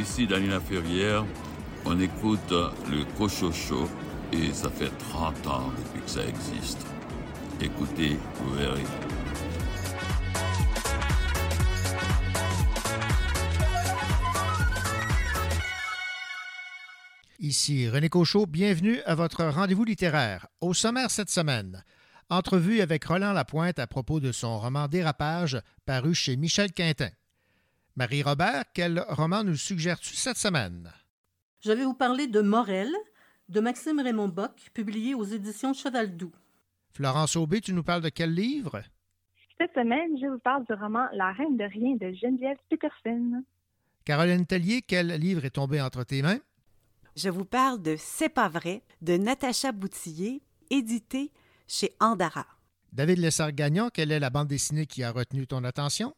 Ici Daniela Ferrière, on écoute le Cochocho et ça fait 30 ans depuis que ça existe. Écoutez, vous verrez. Ici René Cochot, bienvenue à votre rendez-vous littéraire. Au sommaire cette semaine, entrevue avec Roland Lapointe à propos de son roman Dérapage paru chez Michel Quintin. Marie-Robert, quel roman nous suggères-tu cette semaine? Je vais vous parler de Morel de Maxime Raymond Bock, publié aux éditions Cheval Doux. Florence Aubé, tu nous parles de quel livre? Cette semaine, je vous parle du roman La Reine de Rien de Geneviève Peterson. Caroline Tellier, quel livre est tombé entre tes mains? Je vous parle de C'est pas vrai de Natacha Boutillier, édité chez Andara. David Lessard-Gagnon, quelle est la bande dessinée qui a retenu ton attention?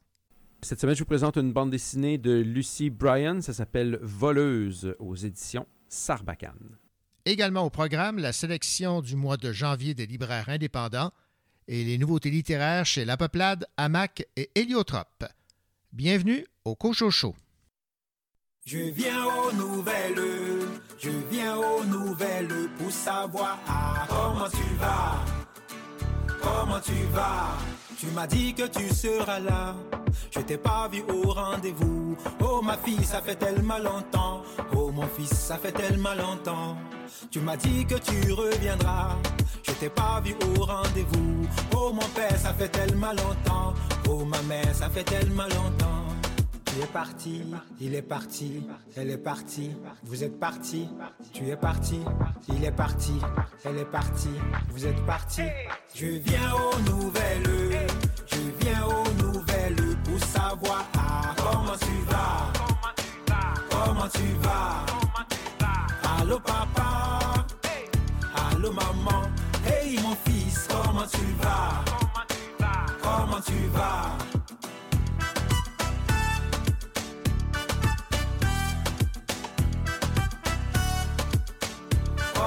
Cette semaine, je vous présente une bande dessinée de Lucy Bryan. Ça s'appelle Voleuse aux éditions Sarbacane. Également au programme, la sélection du mois de janvier des libraires indépendants et les nouveautés littéraires chez La Peuplade, Hamac et Héliotrope. Bienvenue au Cochocho. Je viens aux nouvelles, je viens aux nouvelles pour savoir comment tu vas, comment tu vas. Tu m'as dit que tu seras là, je t'ai pas vu au rendez-vous. Oh ma fille, ça fait tellement longtemps, oh mon fils, ça fait tellement longtemps. Tu m'as dit que tu reviendras, je t'ai pas vu au rendez-vous. Oh mon père, ça fait tellement longtemps, oh ma mère, ça fait tellement longtemps. Tu es parti, il est parti, elle est partie, vous êtes parti, tu es parti, il est parti, elle est partie, vous êtes parti. Je viens aux nouvelles, je viens aux nouvelles pour savoir comment tu vas, comment tu vas, allô papa, allô maman, hey mon fils, comment tu vas, comment tu vas?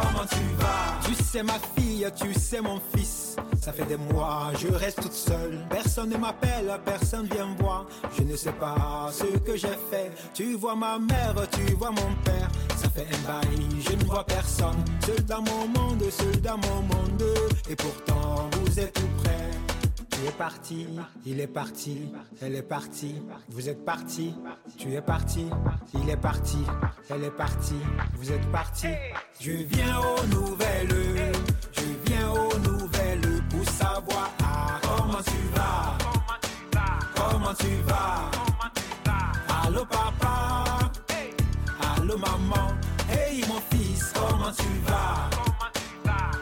Comment tu vas? Tu sais ma fille, tu sais mon fils. Ça fait des mois, je reste toute seule. Personne ne m'appelle, personne vient voir. Je ne sais pas ce que j'ai fait. Tu vois ma mère, tu vois mon père. Ça fait un bail, je ne vois personne. Seul dans mon monde, seul dans mon monde. Et pourtant, vous êtes tout près. Tu es parti, il est parti, elle est partie, vous êtes parti, tu es parti, il est parti, elle est partie, vous êtes parti. Je viens aux nouvelles, je viens aux nouvelles pour savoir comment tu vas, comment tu vas, allô papa, allô maman, hey mon fils, comment tu vas,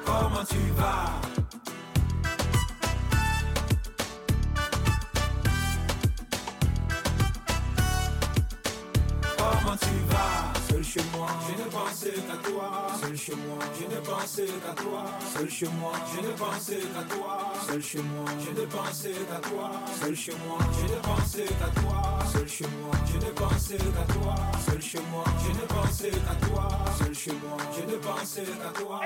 comment tu vas? Comment tu vas Seul chez moi, je ne pensais qu'à toi. Seul chez moi, je ne pensais qu'à toi. Seul chez moi, je ne pensais qu'à toi. Seul chez moi, je ne pensais qu'à toi. Seul chez moi, je ne pensais qu'à toi. Seul chez moi, je ne pensais qu'à toi. Seul chez moi, je ne pensais qu'à toi. Seul chez moi, je ne pensais qu'à toi.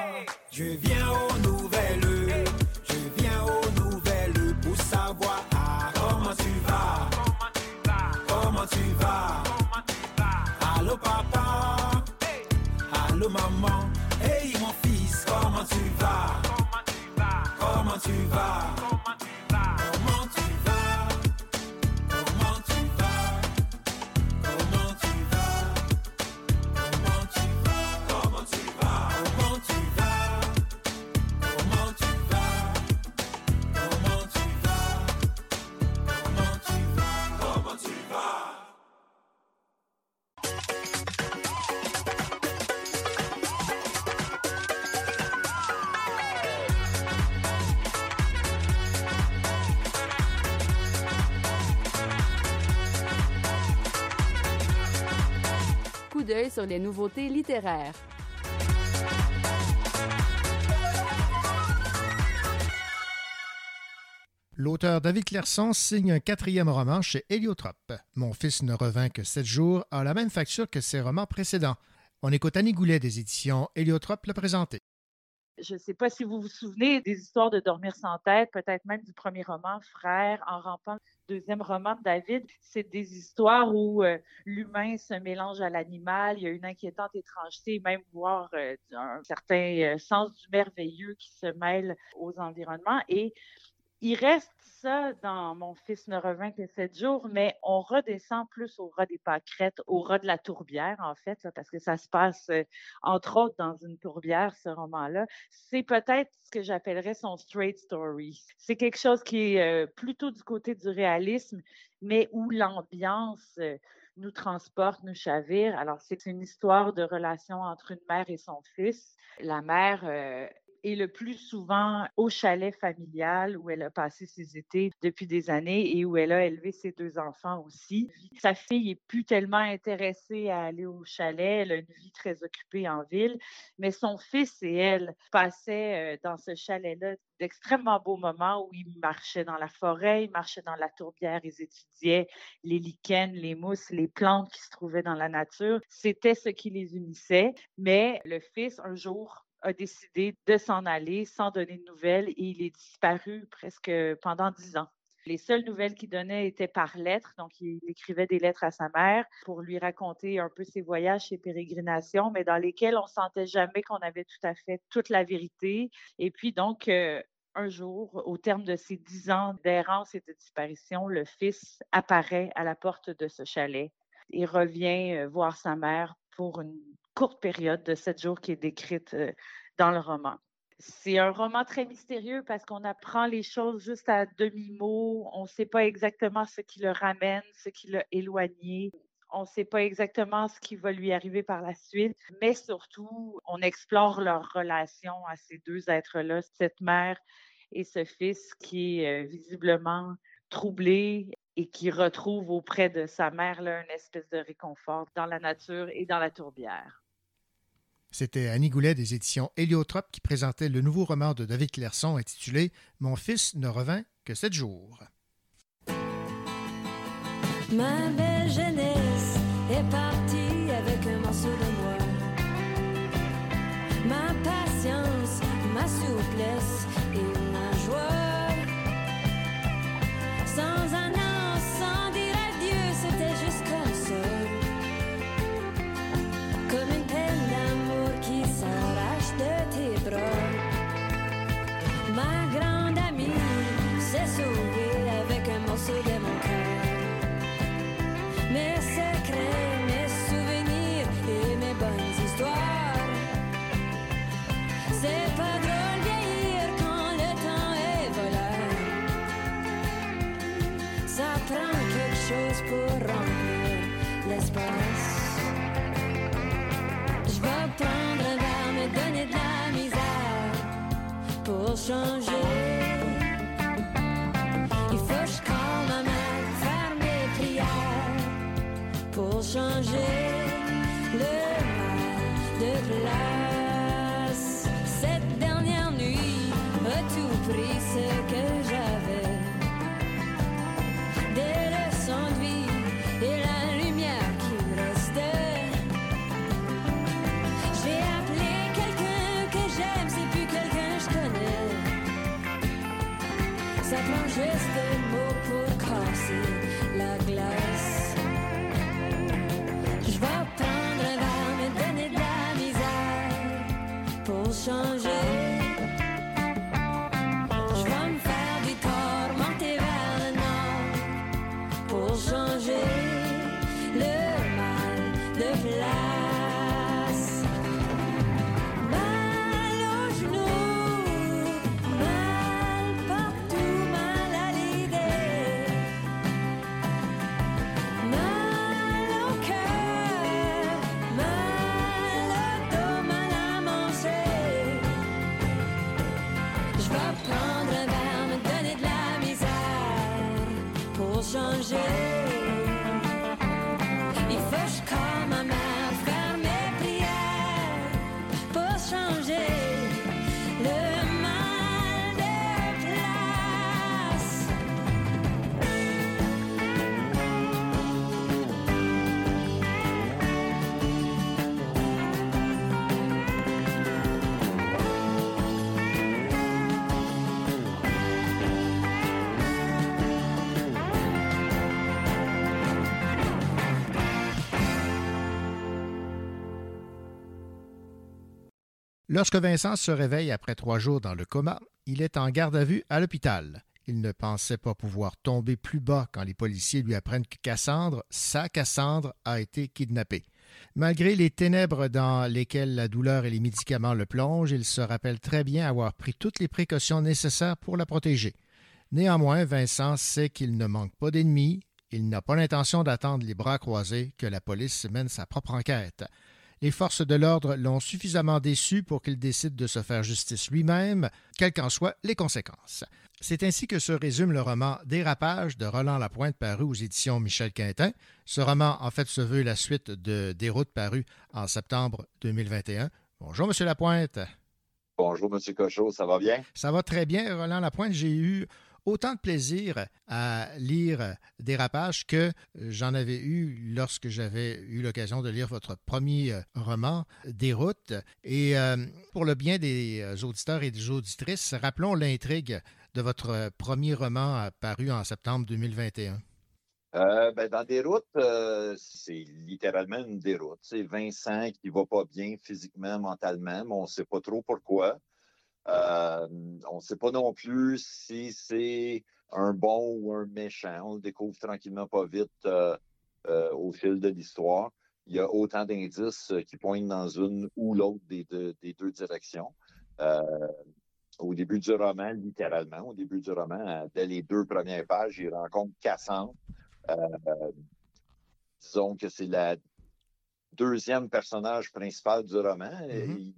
Je viens aux nouvelles, je viens aux nouvelles pour savoir comment tu vas. Comment tu vas Papa, maman, hey mon fils, comment tu vas? Comment tu vas? Comment sur les nouveautés littéraires. L'auteur David Clairson signe un quatrième roman chez Héliotrope. Mon fils ne revint que sept jours a la même facture que ses romans précédents. On écoute Annie Goulet des éditions Héliotrope le présenter. Je ne sais pas si vous vous souvenez des histoires de Dormir sans tête, peut-être même du premier roman, Frère, en rampant. Deuxième roman de David, c'est des histoires où euh, l'humain se mélange à l'animal. Il y a une inquiétante étrangeté, même voire euh, un certain euh, sens du merveilleux qui se mêle aux environnements. Et il reste ça dans Mon fils ne revint que sept jours, mais on redescend plus au ras des pâquerettes, au ras de la tourbière, en fait, parce que ça se passe, euh, entre autres, dans une tourbière, ce roman-là. C'est peut-être ce que j'appellerais son straight story. C'est quelque chose qui est euh, plutôt du côté du réalisme, mais où l'ambiance euh, nous transporte, nous chavire. Alors, c'est une histoire de relation entre une mère et son fils. La mère et le plus souvent au chalet familial où elle a passé ses étés depuis des années et où elle a élevé ses deux enfants aussi. Sa fille est plus tellement intéressée à aller au chalet, elle a une vie très occupée en ville, mais son fils et elle passaient euh, dans ce chalet-là d'extrêmement beaux moments où ils marchaient dans la forêt, ils marchaient dans la tourbière, ils étudiaient les lichens, les mousses, les plantes qui se trouvaient dans la nature. C'était ce qui les unissait. Mais le fils, un jour, a décidé de s'en aller sans donner de nouvelles et il est disparu presque pendant dix ans. Les seules nouvelles qu'il donnait étaient par lettres, donc il écrivait des lettres à sa mère pour lui raconter un peu ses voyages, ses pérégrinations, mais dans lesquels on sentait jamais qu'on avait tout à fait toute la vérité. Et puis donc, euh, un jour, au terme de ces dix ans d'errance et de disparition, le fils apparaît à la porte de ce chalet et revient euh, voir sa mère pour une courte période de sept jours qui est décrite euh, dans le roman. C'est un roman très mystérieux parce qu'on apprend les choses juste à demi-mot. On ne sait pas exactement ce qui le ramène, ce qui l'a éloigné. On ne sait pas exactement ce qui va lui arriver par la suite, mais surtout, on explore leur relation à ces deux êtres-là, cette mère et ce fils qui est euh, visiblement troublé et qui retrouve auprès de sa mère là, une espèce de réconfort dans la nature et dans la tourbière. C'était Annie Goulet des éditions Héliotrope qui présentait le nouveau roman de David Clairson intitulé Mon fils ne revint que sept jours. Ma belle jeunesse est partie avec un morceau de moi. Ma patience, ma souplesse et ma joie. Sans un Mes secrets, mes souvenirs et mes bonnes histoires. C'est pas drôle vieillir quand le temps est voleur. Ça prend quelque chose pour remplir l'espace. Je vais prendre un verre, me donner de la misère pour changer. Changer le mal de place. Cette dernière nuit a tout pris ce que j'avais. Des leçons de vie et la lumière qui me restait. J'ai appelé quelqu'un que j'aime, c'est plus quelqu'un que je connais. Ça prend juste changer. Lorsque Vincent se réveille après trois jours dans le coma, il est en garde à vue à l'hôpital. Il ne pensait pas pouvoir tomber plus bas quand les policiers lui apprennent que Cassandre, sa Cassandre, a été kidnappée. Malgré les ténèbres dans lesquelles la douleur et les médicaments le plongent, il se rappelle très bien avoir pris toutes les précautions nécessaires pour la protéger. Néanmoins, Vincent sait qu'il ne manque pas d'ennemis, il n'a pas l'intention d'attendre les bras croisés que la police mène sa propre enquête. Les forces de l'ordre l'ont suffisamment déçu pour qu'il décide de se faire justice lui-même, quelles qu'en soient les conséquences. C'est ainsi que se résume le roman Dérapage de Roland Lapointe paru aux éditions Michel Quintin. Ce roman, en fait, se veut la suite de Déroute paru en septembre 2021. Bonjour, Monsieur Lapointe. Bonjour, M. Cochot, ça va bien? Ça va très bien, Roland Lapointe. J'ai eu autant de plaisir à lire Dérapage que j'en avais eu lorsque j'avais eu l'occasion de lire votre premier euh, roman, Déroute. Et euh, pour le bien des euh, auditeurs et des auditrices, rappelons l'intrigue de votre premier roman paru en septembre 2021. Euh, ben, dans des routes, c'est littéralement une déroute. C'est Vincent qui va pas bien physiquement, mentalement, mais on ne sait pas trop pourquoi. Euh, on ne sait pas non plus si c'est un bon ou un méchant. On le découvre tranquillement pas vite euh, euh, au fil de l'histoire. Il y a autant d'indices qui pointent dans une ou l'autre des, deux, directions. au début du roman, littéralement, au début du roman, dès les deux premières pages, il rencontre Cassandre. disons que c'est la deuxième personnage principal du roman. Mm-hmm.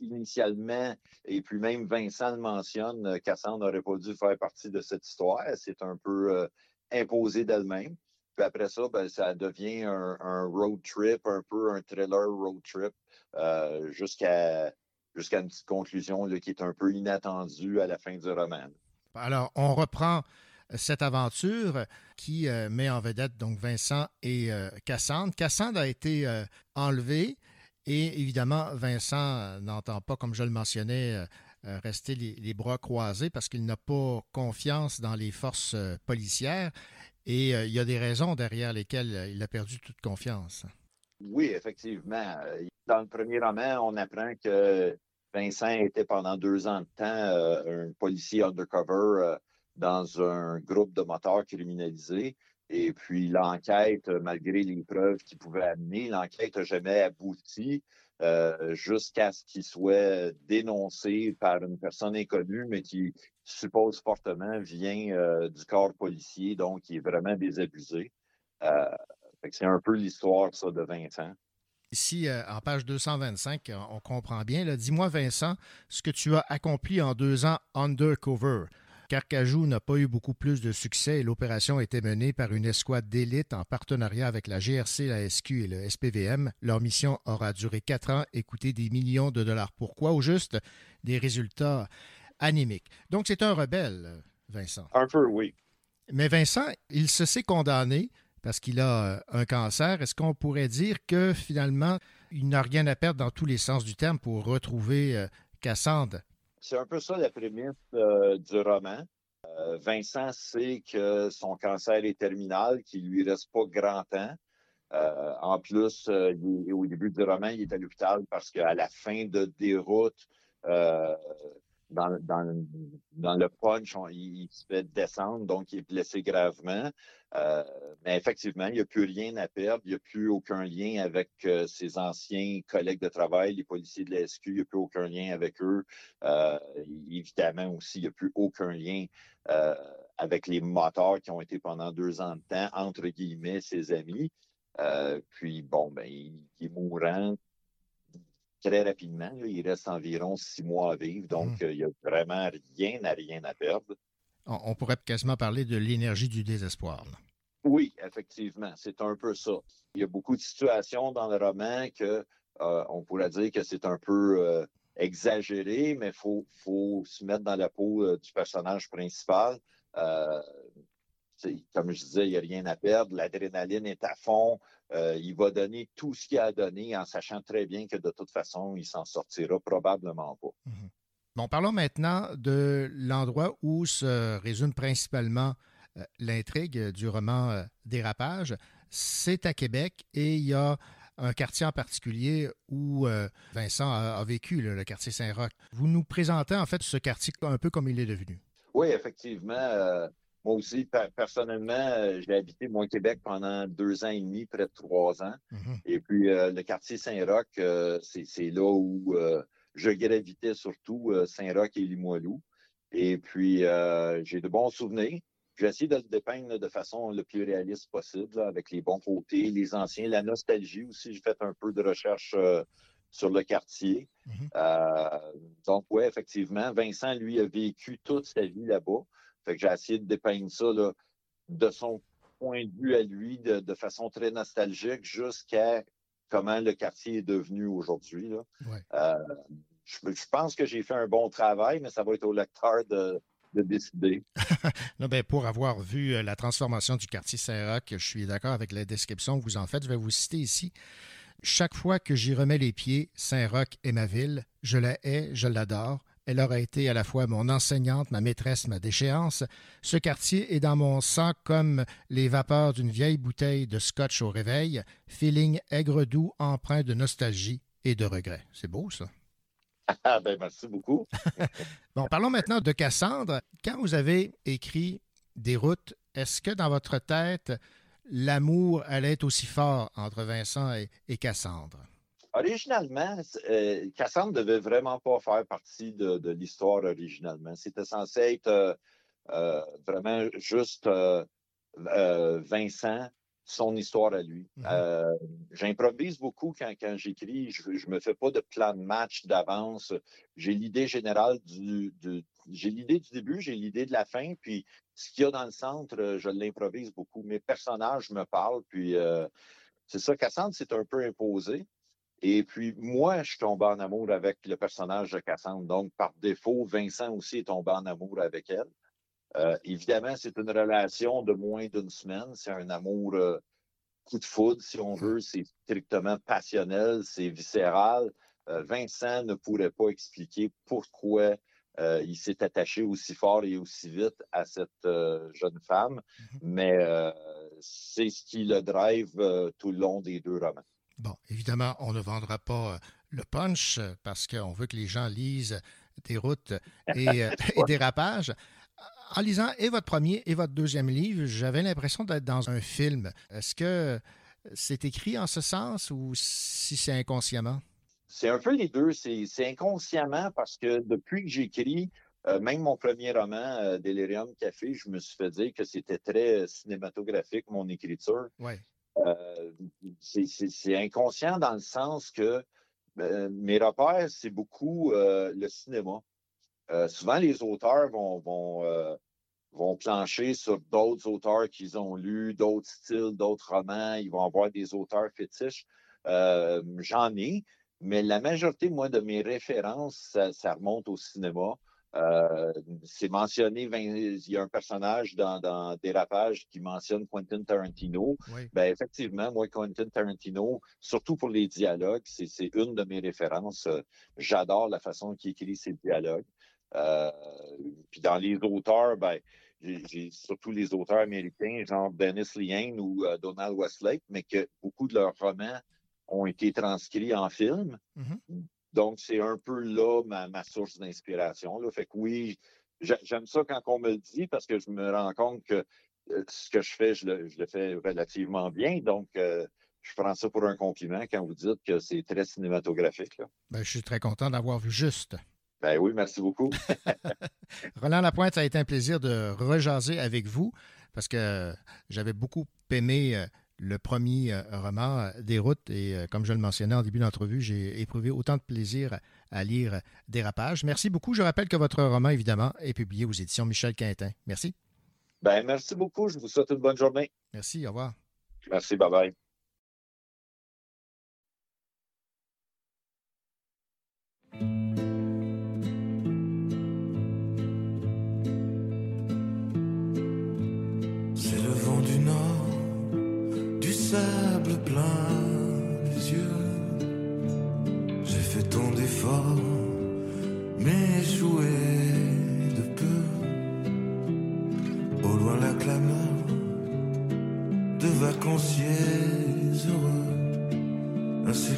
Initialement, et puis même Vincent le mentionne, euh, Cassandre n'aurait pas dû faire partie de cette histoire. C'est un peu euh, imposé d'elle-même. Puis après ça, ben, ça devient un, road trip, un peu un thriller road trip, euh, jusqu'à jusqu'à une petite conclusion qui est un peu inattendue à la fin du roman. Alors, on reprend cette aventure qui euh, met en vedette donc Vincent et euh, Cassandre. Cassandre a été euh, enlevée et évidemment Vincent n'entend pas, comme je le mentionnais, rester les, bras croisés parce qu'il n'a pas confiance dans les forces policières et il y a des raisons derrière lesquelles il a perdu toute confiance. Oui, effectivement. Dans le premier roman, on apprend que Vincent était pendant deux ans de temps un policier undercover dans un groupe de moteurs criminalisés. Et puis l'enquête, malgré les preuves qu'il pouvait amener, l'enquête n'a jamais abouti euh, jusqu'à ce qu'il soit dénoncé par une personne inconnue, mais qui suppose fortement vient euh, du corps policier, donc qui est vraiment désabusé. Euh, c'est un peu l'histoire, ça, de Vincent. Ici, en page 225, on comprend bien. Dis-moi, Vincent, ce que tu as accompli en deux ans undercover. Carcajou n'a pas eu beaucoup plus de succès et l'opération a été menée par une escouade d'élite en partenariat avec la GRC, la SQ et le SPVM. Leur mission aura duré quatre ans et coûté des millions de dollars. Pourquoi? Au juste? Des résultats anémiques. Donc, c'est un rebelle, Vincent. Un peu, oui. Mais Vincent, il se sait condamné parce qu'il a euh, un cancer. Est-ce qu'on pourrait dire que finalement, il n'a rien à perdre dans tous les sens du terme pour retrouver euh, Cassandre? C'est un peu ça la prémisse euh, du roman. Euh, Vincent sait que son cancer est terminal, qu'il lui reste pas grand temps. Euh, en plus, au début du roman, il est à l'hôpital parce qu'à la fin de déroute, dans, dans, dans, le punch, il, se fait descendre, donc il est blessé gravement. Euh, mais effectivement, il n'y a plus rien à perdre. Il n'y a plus aucun lien avec euh, ses anciens collègues de travail, les policiers de la SQ. Il n'y a plus aucun lien avec eux. Euh, évidemment aussi, il n'y a plus aucun lien avec les moteurs qui ont été pendant deux ans de temps, entre guillemets, ses amis. puis, bon, ben, il, il est mourant très rapidement. il reste environ six mois à vivre, donc hmm. euh, il n'y a vraiment rien à rien à perdre. On, pourrait quasiment parler de l'énergie du désespoir. Oui, effectivement, c'est un peu ça. Il y a beaucoup de situations dans le roman que euh, on pourrait dire que c'est un peu euh, exagéré, mais il faut, faut, se mettre dans la peau du personnage principal comme je disais, il n'y a rien à perdre. L'adrénaline est à fond. Euh, il va donner tout ce qu'il a donné en sachant très bien que de toute façon, il s'en sortira probablement pas. Mhm. Bon, parlons maintenant de l'endroit où se résume principalement euh, l'intrigue du roman euh, Dérapage. C'est à Québec et il y a un quartier en particulier où Vincent a, a vécu, là, le quartier Saint-Roch. Vous nous présentez en fait ce quartier un peu comme il est devenu. Oui, effectivement. Moi aussi, per- personnellement, euh, j'ai habité moi Québec pendant deux ans et demi, près de trois ans. Mhm. Et puis, euh, le quartier Saint-Roch, euh, c'est là où euh, je gravitais surtout, Saint-Roch et Limoilou. Et puis, j'ai de bons souvenirs. J'ai essayé de le dépeindre de façon le plus réaliste possible, là, avec les bons côtés, les anciens, la nostalgie aussi. J'ai fait un peu de recherche sur le quartier. Mhm. Donc, oui, effectivement, Vincent, lui, a vécu toute sa vie là-bas. Fait que j'ai essayé de dépeindre ça là, de son point de vue à lui, de, de façon très nostalgique, jusqu'à comment le quartier est devenu aujourd'hui. là. Ouais. Euh, je, je pense que j'ai fait un bon travail, mais ça va être au lecteur de, de décider. Là, ben, pour avoir vu euh, la transformation du quartier Saint-Roch, je suis d'accord avec la description que vous en faites. Je vais vous citer ici. Chaque fois que j'y remets les pieds, Saint-Roch est ma ville. Je la hais, je l'adore. Elle aura été à la fois mon enseignante, ma maîtresse, ma déchéance. Ce quartier est dans mon sang comme les vapeurs d'une vieille bouteille de scotch au réveil, feeling aigre-doux empreint de nostalgie et de regret. C'est beau, ça. Ah, ben, merci beaucoup. Bon, parlons maintenant de Cassandre. Quand vous avez écrit Des routes, est-ce que dans votre tête, l'amour allait être aussi fort entre Vincent et, et Cassandre? Originalement, euh, Cassandre devait vraiment pas faire partie de, de l'histoire originalement. C'était censé être euh, euh, vraiment juste Vincent, son histoire à lui. Mhm. Euh, J'improvise beaucoup quand, quand j'écris. Je ne me fais pas de plan de match d'avance. J'ai l'idée générale du, du- j'ai l'idée du début, j'ai l'idée de la fin, puis ce qu'il y a dans le centre, je l'improvise beaucoup. Mes personnages me parlent, puis c'est ça. Cassandre, c'est un peu imposé. Et puis, moi, je suis tombé en amour avec le personnage de Cassandre. Donc, par défaut, Vincent aussi est tombé en amour avec elle. Euh, évidemment, c'est une relation de moins d'une semaine. C'est un amour euh, coup de foudre, si on veut. C'est strictement passionnel, c'est viscéral. Euh, Vincent ne pourrait pas expliquer pourquoi il s'est attaché aussi fort et aussi vite à cette jeune femme, mais euh, c'est ce qui le drive tout le long des deux romans. Bon, évidemment, on ne vendra pas euh, le punch euh, parce qu'on veut que les gens lisent des routes et, euh, et des rapages. En lisant et votre premier et votre deuxième livre, j'avais l'impression d'être dans un film. Est-ce que c'est écrit en ce sens ou si c'est inconsciemment? C'est un peu les deux. C'est inconsciemment parce que depuis que j'écris, euh, même mon premier roman, euh, Delirium Café, je me suis fait dire que c'était très cinématographique, mon écriture. Oui. Euh, c'est- inconscient dans le sens que euh, mes repères, c'est beaucoup euh, le cinéma. Souvent, les auteurs vont, vont, vont plancher sur d'autres auteurs qu'ils ont lus, d'autres styles, d'autres romans. Ils vont avoir des auteurs fétiches. J'en ai, mais la majorité, moi, de mes références, ça remonte au cinéma. Euh, c'est mentionné, il y a un personnage dans, dans Dérapage qui mentionne Quentin Tarantino. Oui. Ben, effectivement, moi, Quentin Tarantino, surtout pour les dialogues, c'est une de mes références. J'adore la façon qu'il écrit ses dialogues. Euh, puis dans les auteurs, ben, j'ai surtout les auteurs américains, genre Dennis Lehane ou euh, Donald Westlake, mais que beaucoup de leurs romans ont été transcrits en film. Mhm. Donc, c'est un peu là ma, ma source d'inspiration. Fait que oui, j'a- j'aime ça quand on me le dit parce que je me rends compte que euh, ce que je fais, je le, je le fais relativement bien. Donc, euh, je prends ça pour un compliment quand vous dites que c'est très cinématographique. là. Ben, je suis très content d'avoir vu juste. Ben oui, merci beaucoup. Roland Lapointe, ça a été un plaisir de rejaser avec vous parce que j'avais beaucoup aimé euh, le premier euh, roman des routes et euh, comme je le mentionnais en début d'entrevue, j'ai éprouvé autant de plaisir à lire Dérapage. Merci beaucoup. Je rappelle que votre roman, évidemment, est publié aux éditions Michel Quintin. Merci. Ben merci beaucoup. Je vous souhaite une bonne journée. Merci. Au revoir. Merci. Bye bye. Plein yeux. J'ai fait tant d'efforts, mais échoué de peu. Au loin la clameur de vacanciers heureux. ainsi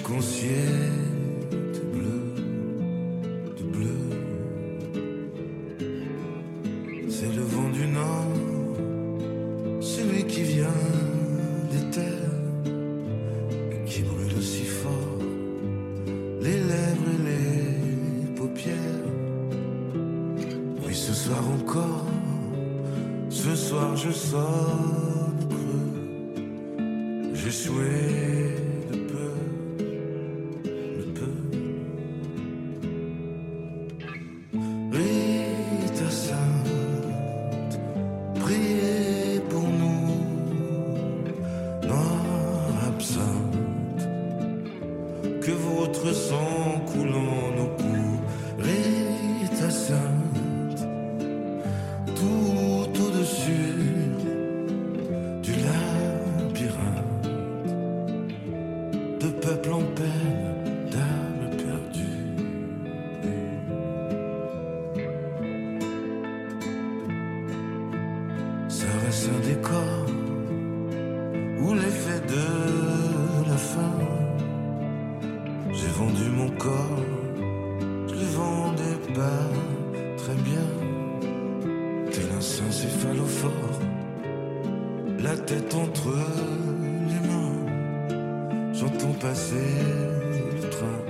mon corps, je le vendais pas très bien. Tel un céphalophore, la tête entre les mains, j'entends passer le train,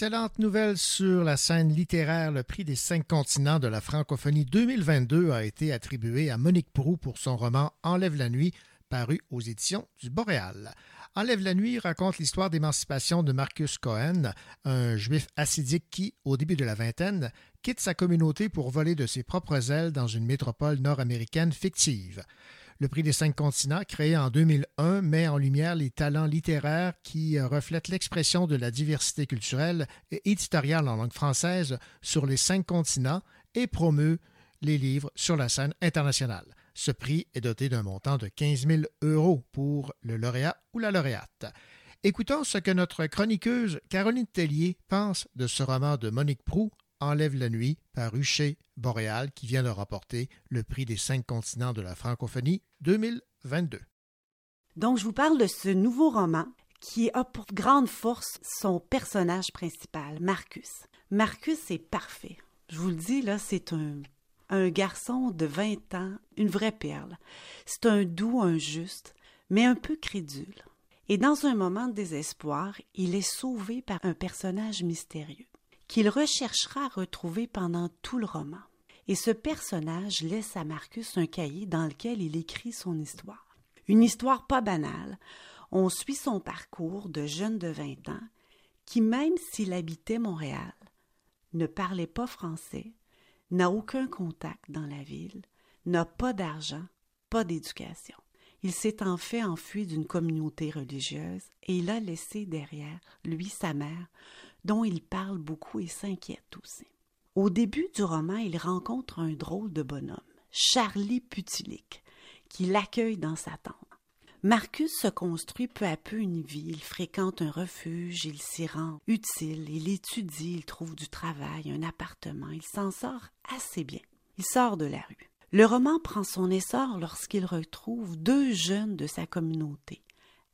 Excellente nouvelle sur la scène littéraire. Le prix des cinq continents de la francophonie 2022 a été attribué à Monique Prou pour son roman Enlève la nuit, paru aux éditions du Boréal. Enlève la nuit raconte l'histoire d'émancipation de Marcus Cohen, un juif assidique qui, au début de la vingtaine, quitte sa communauté pour voler de ses propres ailes dans une métropole nord-américaine fictive. Le prix des cinq continents, créé en 2001, met en lumière les talents littéraires qui euh, reflètent l'expression de la diversité culturelle et éditoriale en langue française sur les cinq continents et promeut les livres sur la scène internationale. Ce prix est doté d'un montant de 15 000 euros pour le lauréat ou la lauréate. Écoutons ce que notre chroniqueuse Caroline Tellier pense de ce roman de Monique Prou, Enlève la nuit, paru chez Boréal, qui vient de remporter le prix des cinq continents de la francophonie 2022. Donc, je vous parle de ce nouveau roman qui a pour grande force son personnage principal, Marcus. Marcus est parfait. Je vous le dis, là, c'est un, un garçon de 20 ans, une vraie perle. C'est un doux, un juste, mais un peu crédule. Et dans un moment de désespoir, il est sauvé par un personnage mystérieux qu'il recherchera à retrouver pendant tout le roman. Et ce personnage laisse à Marcus un cahier dans lequel il écrit son histoire. Une histoire pas banale. On suit son parcours de jeune de 20 ans qui, même s'il habitait Montréal, ne parlait pas français, n'a aucun contact dans la ville, n'a pas d'argent, pas d'éducation. Il s'est en fait enfui d'une communauté religieuse et il a laissé derrière lui sa mère, dont il parle beaucoup et s'inquiète aussi. Au début du roman, il rencontre un drôle de bonhomme, Charlie Putilic, qui l'accueille dans sa tente. Marcus se construit peu à peu une vie, il fréquente un refuge, il s'y rend utile, il étudie, il trouve du travail, un appartement, il s'en sort assez bien. Il sort de la rue. Le roman prend son essor lorsqu'il retrouve deux jeunes de sa communauté,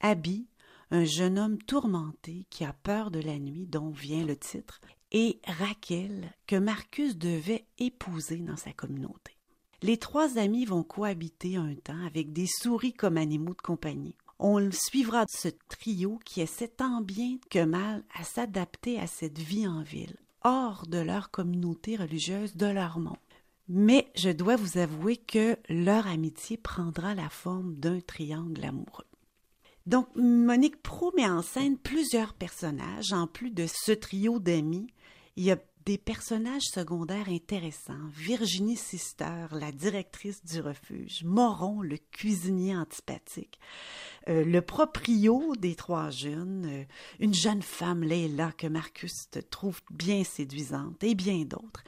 Abby, un jeune homme tourmenté qui a peur de la nuit, dont vient le titre, et Raquel, que Marcus devait épouser dans sa communauté. Les trois amis vont cohabiter un temps avec des souris comme animaux de compagnie. On suivra ce trio qui essaie tant bien que mal à s'adapter à cette vie en ville, hors de leur communauté religieuse, de leur monde. Mais je dois vous avouer que leur amitié prendra la forme d'un triangle amoureux. Donc, Monique Pro met en scène plusieurs personnages. En plus de ce trio d'amis, il y a des personnages secondaires intéressants. Virginie Sister, la directrice du refuge. Moron, le cuisinier antipathique. Euh, le proprio des trois jeunes. euh, une jeune femme, Leila, que Marcus trouve bien séduisante. Et bien d'autres.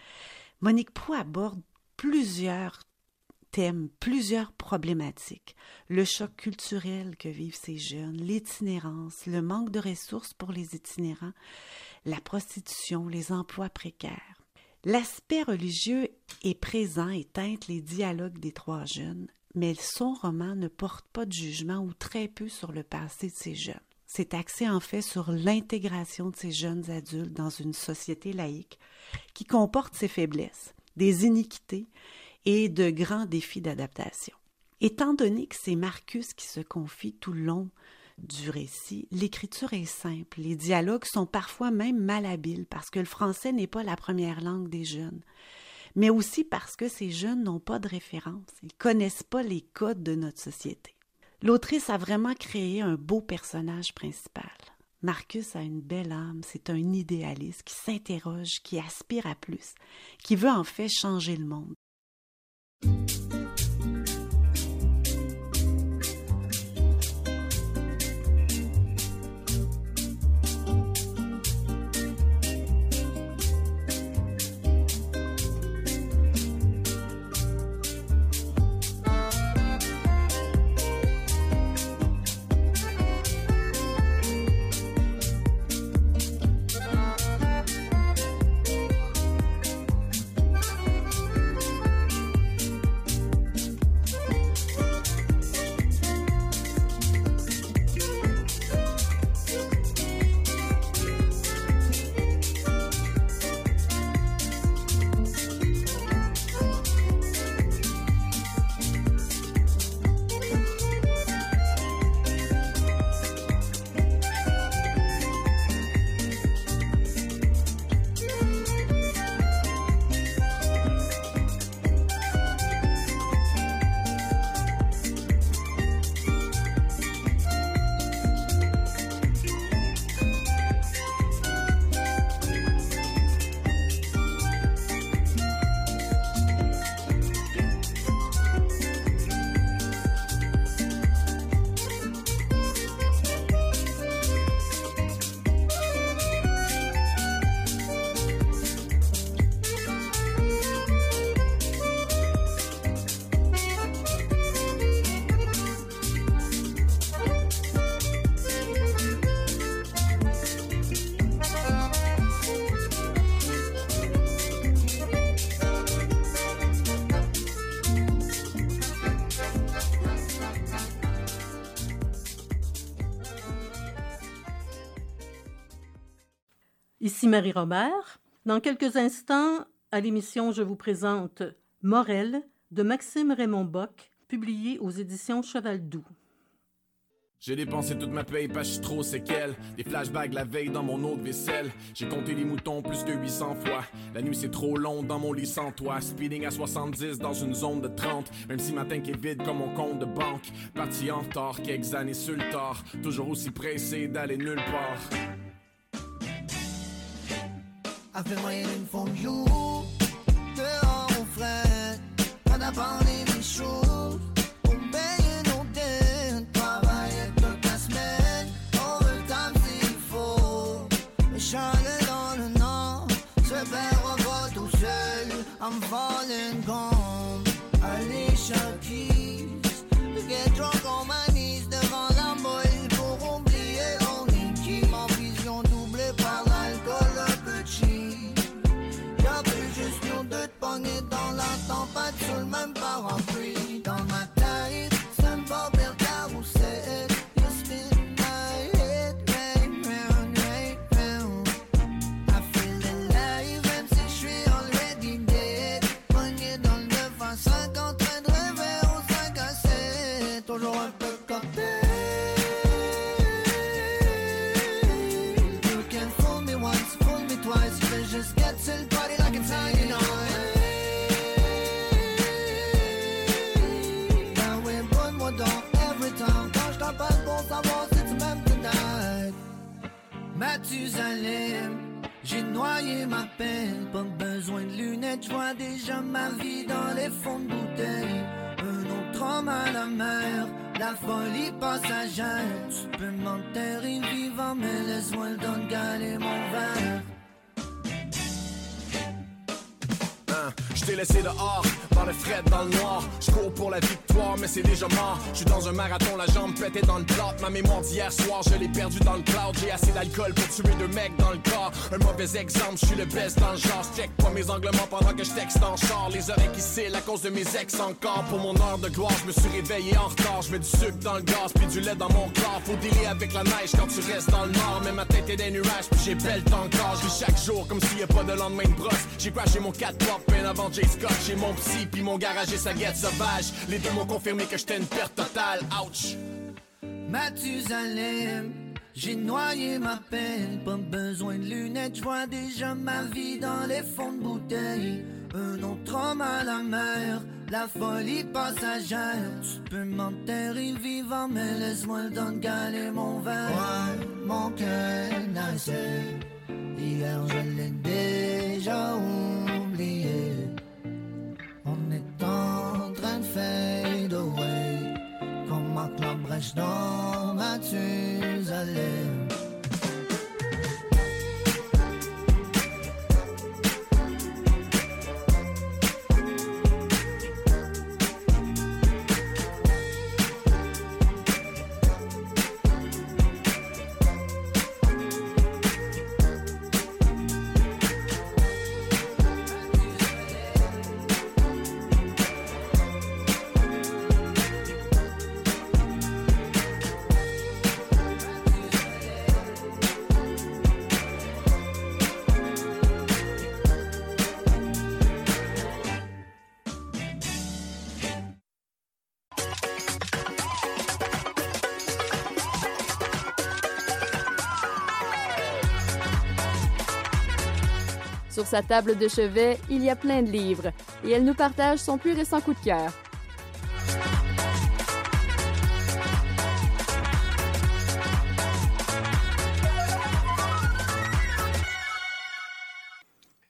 Monique Pro aborde plusieurs thèmes, plusieurs problématiques. Le choc culturel que vivent ces jeunes, l'itinérance, le manque de ressources pour les itinérants, la prostitution, les emplois précaires. L'aspect religieux est présent et teinte les dialogues des trois jeunes, mais son roman ne porte pas de jugement ou très peu sur le passé de ces jeunes. C'est axé en fait sur l'intégration de ces jeunes adultes dans une société laïque qui comporte ses faiblesses, des iniquités et de grands défis d'adaptation. Étant donné que c'est Marcus qui se confie tout le long du récit, l'écriture est simple, les dialogues sont parfois même malhabiles parce que le français n'est pas la première langue des jeunes, mais aussi parce que ces jeunes n'ont pas de référence, ils connaissent pas les codes de notre société. L'autrice a vraiment créé un beau personnage principal. Marcus a une belle âme, c'est un idéaliste qui s'interroge, qui aspire à plus, qui veut en fait changer le monde. Ici Marie Robert. Dans quelques instants, à l'émission, je vous présente Morel de Maxime Raymond Bock, publié aux éditions Cheval Doux. J'ai dépensé toute ma paye pas je trop séquelle Des flashbacks la veille dans mon eau de vaisselle. J'ai compté les moutons plus de 800 fois. La nuit c'est trop long dans mon lit sans toi. Speeding à 70 dans une zone de 30 Même si ma tank est vide comme mon compte de banque. Parti en retard, quelques années sur le tard. Toujours aussi pressé d'aller nulle part I feel waiting for you. Dehors au frais, pas d'abandonner mes choses. Le même J'ai noyé ma peine, pas besoin de lunettes, je vois déjà ma vie dans les fonds de bouteille. Un autre homme à la mer, la folie passagère. Tu peux m'enterrer vivant, mais laisse-moi le don de mon verre. Je t'ai laissé dehors, dans le fret, dans le noir. Je cours pour la victoire, mais c'est déjà mort. Je suis dans un marathon, la jambe pétée dans le plot. Ma mémoire d'hier soir, je l'ai perdue dans le cloud. J'ai assez d'alcool pour tuer deux mecs dans le corps. Un mauvais exemple, je suis le best dans le genre. Check pas mes anglements pendant que je texte en char. Les oreilles qui cillent à cause de mes ex encore. Pour mon heure de gloire, je me suis réveillé en retard. Je mets du sucre dans le gaz, puis du lait dans mon corps. Faut dealer avec la neige quand tu restes dans le nord. Mais ma tête est des nuages, puis j'ai belle encore. Je chaque jour comme s'il y a pas de lendemain de brosse. J'ai crashé mon 4 pop bien avant Jay Scott. J'ai mon psy, puis mon garage et sa guette sauvage. Les deux m'ont confirmé que j'étais une perte totale. Ouch! Mathusalem, j'ai noyé ma peine, pas besoin de lunettes, je vois déjà ma vie dans les fonds de bouteille. Un autre homme à la mer, la folie passagère. Tu peux m'enterrer vivant, mais laisse-moi le don de galer mon verre. Ouais, mon cœur naissait, hier je l'ai déjà oublié. En train de fade away Comme Marc Labrèche dans Mathusalem Sur sa table de chevet, il y a plein de livres et elle nous partage son plus récent coup de cœur.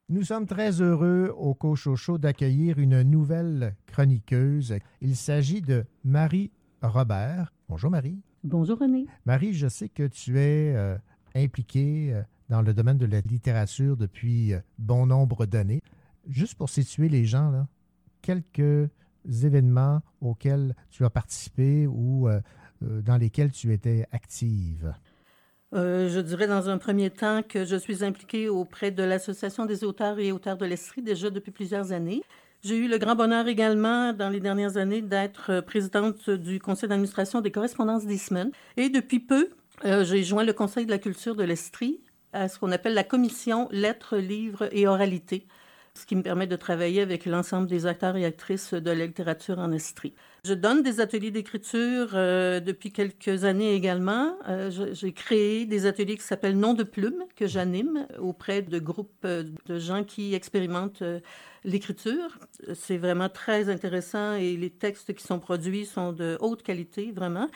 Nous sommes très heureux au Cochocho d'accueillir une nouvelle chroniqueuse. Il s'agit de Marie Robert. Bonjour Marie. Bonjour René. Marie, je sais que tu es euh, impliquée euh, dans le domaine de la littérature depuis euh, bon nombre d'années. Juste pour situer les gens, là, quelques événements auxquels tu as participé ou euh, euh, dans lesquels tu étais active? Je dirais dans un premier temps que je suis impliquée auprès de l'Association des auteurs et auteurs de l'Estrie déjà depuis plusieurs années. J'ai eu le grand bonheur également dans les dernières années d'être présidente du conseil d'administration des correspondances d'Eastman. Et depuis peu, j'ai joint le conseil de la culture de l'Estrie à ce qu'on appelle la commission lettres, livres et oralité, ce qui me permet de travailler avec l'ensemble des acteurs et actrices de la littérature en Estrie. Je donne des ateliers d'écriture euh, depuis quelques années également. Euh, J'ai créé des ateliers qui s'appellent Nom de plume, que j'anime auprès de groupes euh, de gens qui expérimentent l'écriture. C'est vraiment très intéressant et les textes qui sont produits sont de haute qualité, vraiment.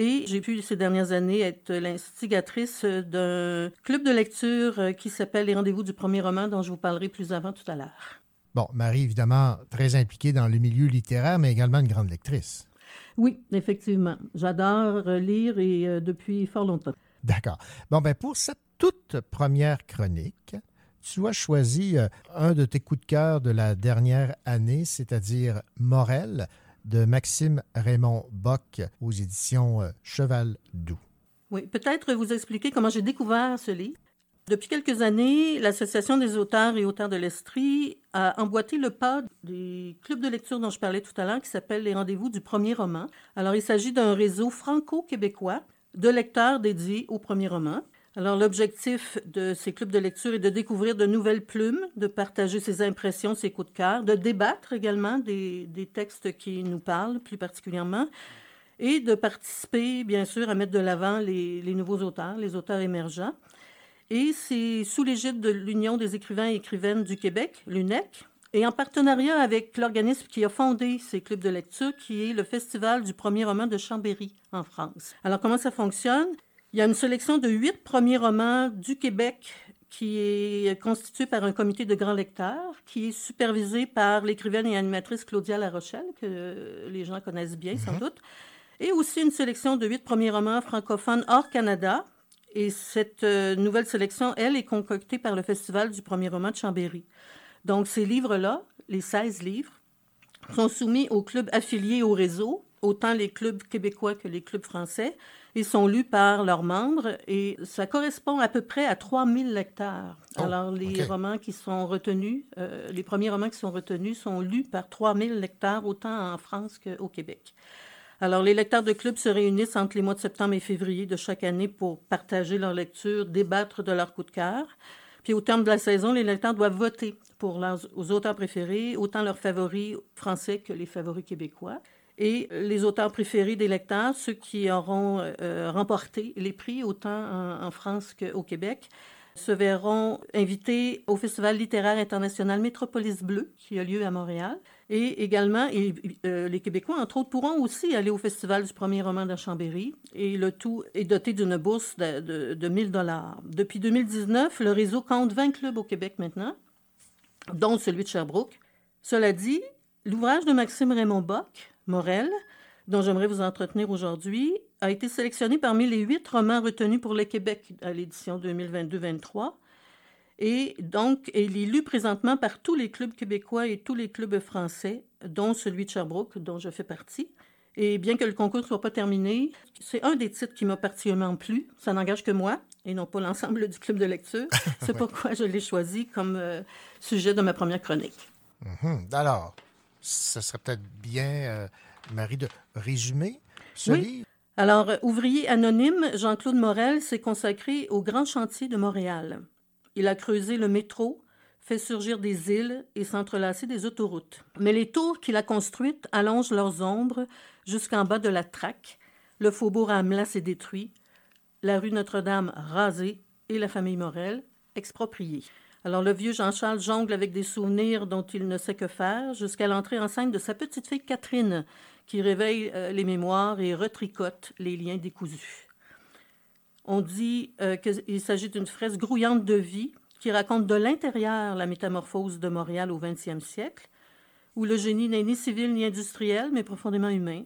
Et j'ai pu ces dernières années être l'instigatrice d'un club de lecture euh, qui s'appelle Les rendez-vous du premier roman, dont je vous parlerai plus avant tout à l'heure. Bon, Marie, évidemment, très impliquée dans le milieu littéraire, mais également une grande lectrice. Oui, effectivement. J'adore euh, lire et euh, depuis fort longtemps. D'accord. Bon, ben pour cette toute première chronique, tu as choisi un de tes coups de cœur de la dernière année, c'est-à-dire Morel de Maxime Raymond Bock aux éditions euh, Cheval Doux. Oui, peut-être vous expliquer comment j'ai découvert ce livre. Depuis quelques années, l'Association des auteurs et auteurs de l'Estrie a emboîté le pas des clubs de lecture dont je parlais tout à l'heure, qui s'appelle les rendez-vous du premier roman. Alors, il s'agit d'un réseau franco-québécois de lecteurs dédiés au premier roman. Alors, l'objectif de ces clubs de lecture est de découvrir de nouvelles plumes, de partager ses impressions, ses coups de cœur, de débattre également des, des textes qui nous parlent plus particulièrement, et de participer, bien sûr, à mettre de l'avant les, les nouveaux auteurs, les auteurs émergents. Et c'est sous l'égide de l'Union des écrivains et écrivaines du Québec, l'UNEC, et en partenariat avec l'organisme qui a fondé ces clubs de lecture, qui est le Festival du premier roman de Chambéry en France. Alors, comment ça fonctionne? Il y a une sélection de huit premiers romans du Québec qui est constituée par un comité de grands lecteurs, qui est supervisé par l'écrivaine et animatrice Claudia Larochelle, que les gens connaissent bien sans doute, et aussi une sélection de huit premiers romans francophones hors Canada. Et cette euh, nouvelle sélection, elle, est concoctée par le Festival du premier roman de Chambéry. Donc, ces livres-là, les 16 livres, sont soumis aux clubs affiliés au réseau, autant les clubs québécois que les clubs français. Ils sont lus par leurs membres et ça correspond à peu près à 3000 lecteurs. Oh, Alors, les romans qui sont retenus, euh, les premiers romans qui sont retenus sont lus par 3000 lecteurs, autant en France qu'au Québec. Alors, les lecteurs de clubs se réunissent entre les mois de septembre et février de chaque année pour partager leur lecture, débattre de leur coup de cœur. Puis au terme de la saison, les lecteurs doivent voter pour leurs auteurs préférés, autant leurs favoris français que les favoris québécois. Et les auteurs préférés des lecteurs, ceux qui auront euh, remporté les prix autant en France qu'au Québec, se verront invités au Festival littéraire international Métropolis Bleu, qui a lieu à Montréal. Et également, euh, les Québécois, entre autres, pourront aussi aller au Festival du premier roman de Chambéry. Et le tout est doté d'une bourse de, de, de 1000 dollars. Depuis 2019, le réseau compte 20 clubs au Québec maintenant, dont celui de Sherbrooke. Cela dit, l'ouvrage de Maxime Raymond Bock, Morel, dont j'aimerais vous entretenir aujourd'hui, a été sélectionné parmi les huit romans retenus pour le Québec à l'édition 2022-23. Et donc, il est lu présentement par tous les clubs québécois et tous les clubs français, dont celui de Sherbrooke, dont je fais partie. Et bien que le concours ne soit pas terminé, c'est un des titres qui m'a particulièrement plu. Ça n'engage que moi et non pas l'ensemble du club de lecture. C'est pourquoi je l'ai choisi comme euh, sujet de ma première chronique. Mhm. Alors, ce serait peut-être bien, euh, Marie, de résumer ce Oui. livre? Alors, euh, ouvrier anonyme, Jean-Claude Morel s'est consacré au grand chantier de Montréal. Il a creusé le métro, fait surgir des îles et s'entrelacer des autoroutes. Mais les tours qu'il a construites allongent leurs ombres jusqu'en bas de la traque. Le faubourg Hamelas est détruit, la rue Notre-Dame rasée et la famille Morel expropriée. Alors le vieux Jean-Charles jongle avec des souvenirs dont il ne sait que faire jusqu'à l'entrée en scène de sa petite fille Catherine, qui réveille euh, les mémoires et retricote les liens décousus. On dit euh, qu'il s'agit d'une fresque grouillante de vie qui raconte de l'intérieur la métamorphose de Montréal au 20e siècle, où le génie n'est ni civil ni industriel, mais profondément humain.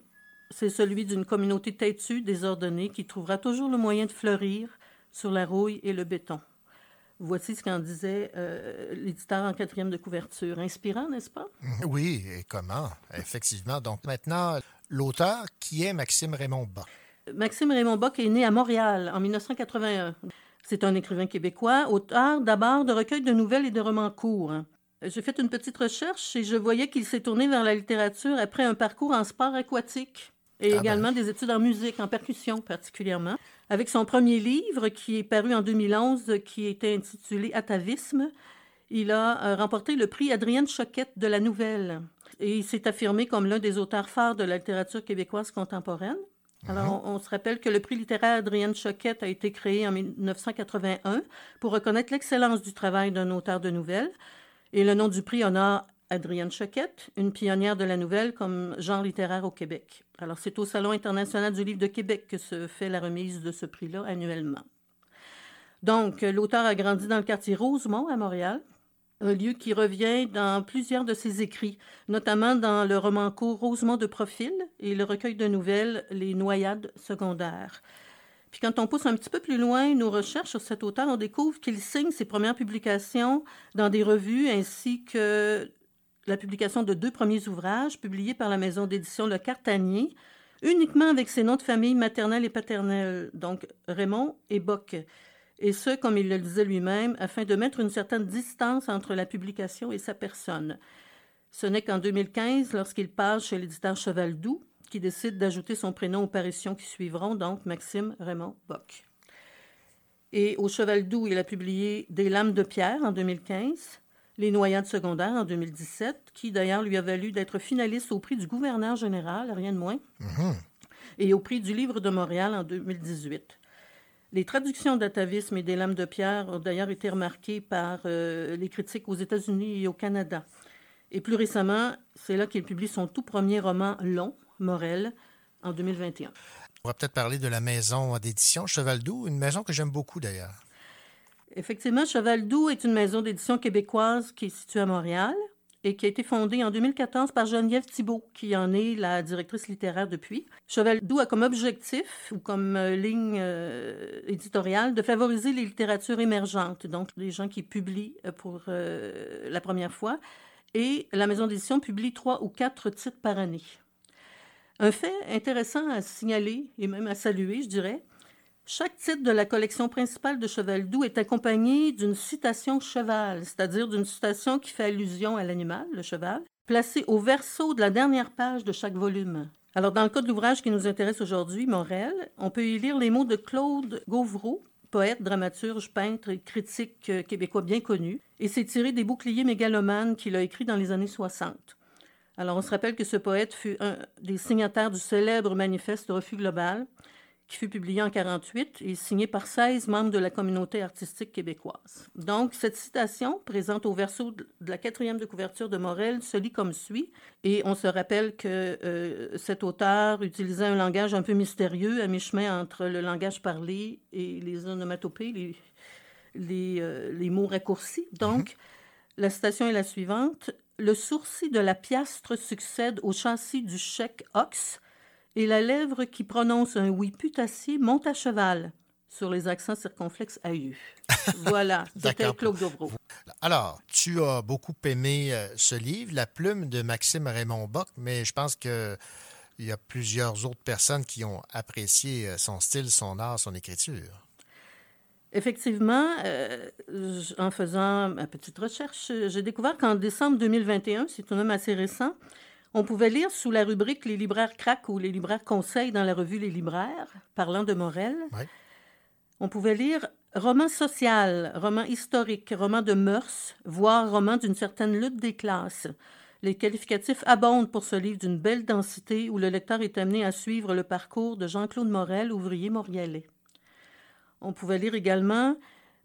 C'est celui d'une communauté têtue, désordonnée, qui trouvera toujours le moyen de fleurir sur la rouille et le béton. Voici ce qu'en disait euh, l'éditeur en quatrième de couverture. Inspirant, n'est-ce pas? Oui, et comment? Effectivement. Donc maintenant, l'auteur qui est Maxime Raymond Bas. Maxime Raymond Bock est né à Montréal en 1981. C'est un écrivain québécois, auteur d'abord de recueils de nouvelles et de romans courts. J'ai fait une petite recherche et je voyais qu'il s'est tourné vers la littérature après un parcours en sport aquatique et Ah ben. également des études en musique, en percussion particulièrement. Avec son premier livre qui est paru en 2011, qui était intitulé Atavisme, il a euh, remporté le prix Adrienne Choquette de la Nouvelle et il s'est affirmé comme l'un des auteurs phares de la littérature québécoise contemporaine. Alors, on, on se rappelle que le prix littéraire Adrienne Choquette a été créé en 1981 pour reconnaître l'excellence du travail d'un auteur de nouvelles. Et le nom du prix honore Adrienne Choquette, une pionnière de la nouvelle comme genre littéraire au Québec. Alors, c'est au Salon international du livre de Québec que se fait la remise de ce prix-là annuellement. Donc, l'auteur a grandi dans le quartier Rosemont à Montréal, un lieu qui revient dans plusieurs de ses écrits, notamment dans le roman court Rosemont de profil et le recueil de nouvelles Les Noyades secondaires. Puis quand on pousse un petit peu plus loin nos recherches sur cet auteur, on découvre qu'il signe ses premières publications dans des revues ainsi que la publication de deux premiers ouvrages publiés par la maison d'édition Le Cartanier, uniquement avec ses noms de famille maternelle et paternelle, donc Raymond et Bock. Et ce, comme il le disait lui-même, afin de mettre une certaine distance entre la publication et sa personne. Ce n'est qu'en 2015, lorsqu'il passe chez l'éditeur Cheval-Doux, qui décide d'ajouter son prénom aux parutions qui suivront, donc Maxime Raymond Bock. Et au Cheval-Doux, il a publié Des lames de pierre en 2015, Les noyades secondaires en 2017, qui d'ailleurs lui a valu d'être finaliste au prix du gouverneur général, rien de moins, et au prix du livre de Montréal en 2018. Les traductions d'atavisme et des lames de pierre ont d'ailleurs été remarquées par euh, les critiques aux États-Unis et au Canada. Et plus récemment, c'est là qu'il publie son tout premier roman long, Morel, en 2021. On va peut-être parler de la maison d'édition Cheval Doux, une maison que j'aime beaucoup d'ailleurs. Effectivement, Cheval Doux est une maison d'édition québécoise qui est située à Montréal et qui a été fondée en 2014 par Geneviève Thibault, qui en est la directrice littéraire depuis. Cheval Doux a comme objectif ou comme euh, ligne euh, éditoriale de favoriser les littératures émergentes, donc les gens qui publient euh, pour la première fois. Et la maison d'édition publie trois ou quatre titres par année. Un fait intéressant à signaler et même à saluer, je dirais, chaque titre de la collection principale de Cheval Doux est accompagné d'une citation cheval, c'est-à-dire d'une citation qui fait allusion à l'animal, le cheval, placée au verso de la dernière page de chaque volume. Alors, dans le cas de l'ouvrage qui nous intéresse aujourd'hui, Morel, on peut y lire les mots de Claude Gauvreau, poète, dramaturge, peintre et critique euh, québécois bien connu, et c'est tiré des boucliers mégalomanes qu'il a écrits dans les années 60. Alors, on se rappelle que ce poète fut un des signataires du célèbre manifeste Refus global, qui fut publié en 48 et signé par 16 membres de la communauté artistique québécoise. Donc, cette citation, présente au verso de la quatrième de couverture de Morel, se lit comme suit, et on se rappelle que euh, cet auteur utilisait un langage un peu mystérieux, à mi-chemin entre le langage parlé et les onomatopées, les, les, euh, les mots raccourcis. Donc, la citation est la suivante. Le sourcil de la piastre succède au châssis du chèque ox, et la lèvre qui prononce un oui putassier monte à cheval sur les accents circonflexes aigus. voilà, c'était. Claude Gauvreau. Alors, tu as beaucoup aimé euh, ce livre, La plume de Maxime Raymond Bock, mais je pense que il y a plusieurs autres personnes qui ont apprécié euh, son style, son art, son écriture. Effectivement, euh, en faisant ma petite recherche, j'ai découvert qu'en décembre 2021, c'est tout de même assez récent, on pouvait lire sous la rubrique Les libraires craquent ou Les libraires conseillent dans la revue Les libraires, parlant de Morel. On pouvait lire roman social, roman historique, roman de mœurs, voire roman d'une certaine lutte des classes. Les qualificatifs abondent pour ce livre d'une belle densité où le lecteur est amené à suivre le parcours de Jean-Claude Morel, ouvrier montréalais. On pouvait lire également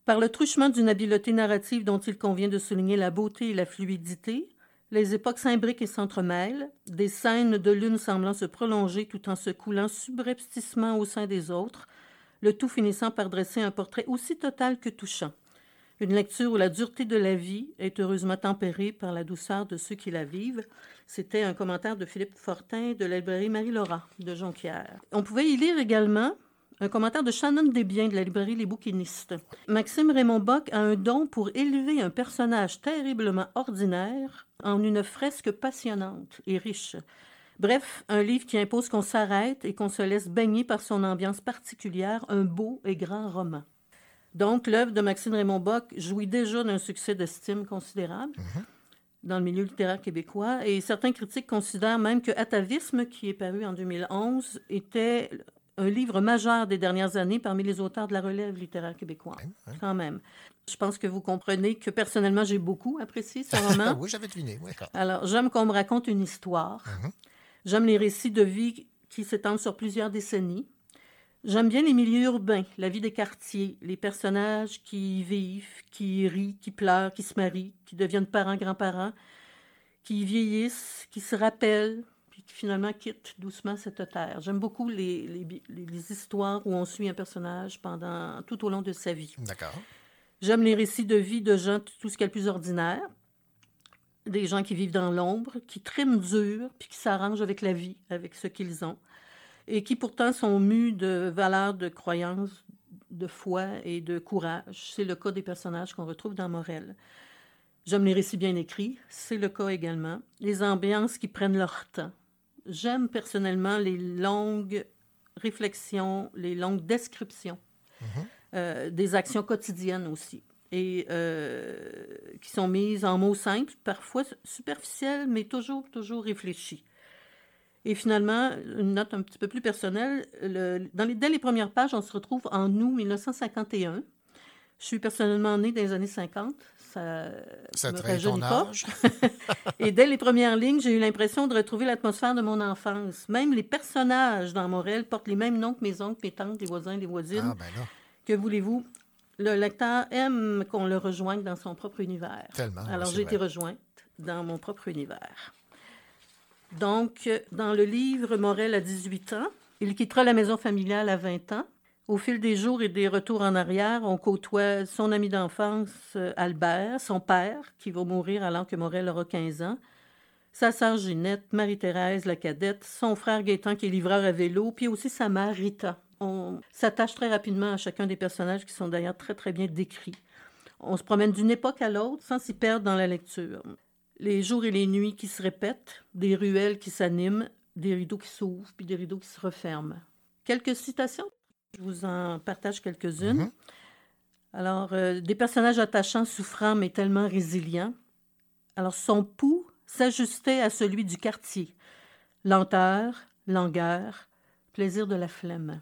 Par le truchement d'une habileté narrative dont il convient de souligner la beauté et la fluidité, les époques s'imbriquent et s'entremêlent, des scènes de l'une semblant se prolonger tout en se coulant subrepticement au sein des autres, le tout finissant par dresser un portrait aussi total que touchant. Une lecture où la dureté de la vie est heureusement tempérée par la douceur de ceux qui la vivent. C'était un commentaire de Philippe Fortin de la librairie Marie-Laura de Jonquière. On pouvait y lire également un commentaire de Shannon Desbiens de la librairie Les Bouquinistes. Maxime Raymond Bock a un don pour élever un personnage terriblement ordinaire en une fresque passionnante et riche. Bref, un livre qui impose qu'on s'arrête et qu'on se laisse baigner par son ambiance particulière, un beau et grand roman. Donc, l'œuvre de Maxime Raymond Bock jouit déjà d'un succès d'estime considérable dans le milieu littéraire québécois et certains critiques considèrent même que Atavisme, qui est paru en 2011, était un livre majeur des dernières années parmi les auteurs de la relève littéraire québécoise, quand même. Je pense que vous comprenez que personnellement, j'ai beaucoup apprécié ce roman. oui, j'avais deviné. Oui. Alors, j'aime qu'on me raconte une histoire. J'aime les récits de vie qui s'étendent sur plusieurs décennies. J'aime bien les milieux urbains, la vie des quartiers, les personnages qui y vivent, qui y rient, qui pleurent, qui se marient, qui deviennent parents, grands-parents, qui vieillissent, qui se rappellent, finalement quittent doucement cette terre. J'aime beaucoup les, les, histoires où on suit un personnage pendant tout au long de sa vie. D'accord. J'aime les récits de vie de gens, tout ce qu'il y a de plus ordinaire. Des gens qui vivent dans l'ombre, qui triment dur, puis qui s'arrangent avec la vie, avec ce qu'ils ont, et qui pourtant sont mus de valeurs de croyance, de foi et de courage. C'est le cas des personnages qu'on retrouve dans Morel. J'aime les récits bien écrits, c'est le cas également. Les ambiances qui prennent leur temps. J'aime personnellement les longues réflexions, les longues descriptions euh, des actions quotidiennes aussi, et euh, qui sont mises en mots simples, parfois superficiels, mais toujours, toujours réfléchis. Et finalement, une note un petit peu plus personnelle, le- dans les, dès les premières pages, on se retrouve en août 1951. Je suis personnellement née dans les années 50. Ça, Ça me rajeunit pas. Et dès les premières lignes, j'ai eu l'impression de retrouver l'atmosphère de mon enfance. Même les personnages dans Morel portent les mêmes noms que mes oncles, mes tantes, les voisins, les voisines. Ah, ben là. Que voulez-vous? Le lecteur aime qu'on le rejoigne dans son propre univers. Tellement, Alors, j'ai été rejointe dans mon propre univers. Donc, dans le livre Morel à 18 ans, Il quittera la maison familiale à 20 ans. Au fil des jours et des retours en arrière, on côtoie son ami d'enfance, euh, Albert, son père, qui va mourir alors que Morel aura 15 ans, sa sœur Ginette, Marie-Thérèse, la cadette, son frère Gaétan, qui est livreur à vélo, puis aussi sa mère Rita. On s'attache très rapidement à chacun des personnages qui sont d'ailleurs très, très bien décrits. On se promène d'une époque à l'autre sans s'y perdre dans la lecture. Les jours et les nuits qui se répètent, des ruelles qui s'animent, des rideaux qui s'ouvrent, puis des rideaux qui se referment. Quelques citations, je vous en partage quelques-unes. Alors, euh, des personnages attachants, souffrants, mais tellement résilients. Alors, son pouls s'ajustait à celui du quartier. Lenteur, langueur, plaisir de la flemme.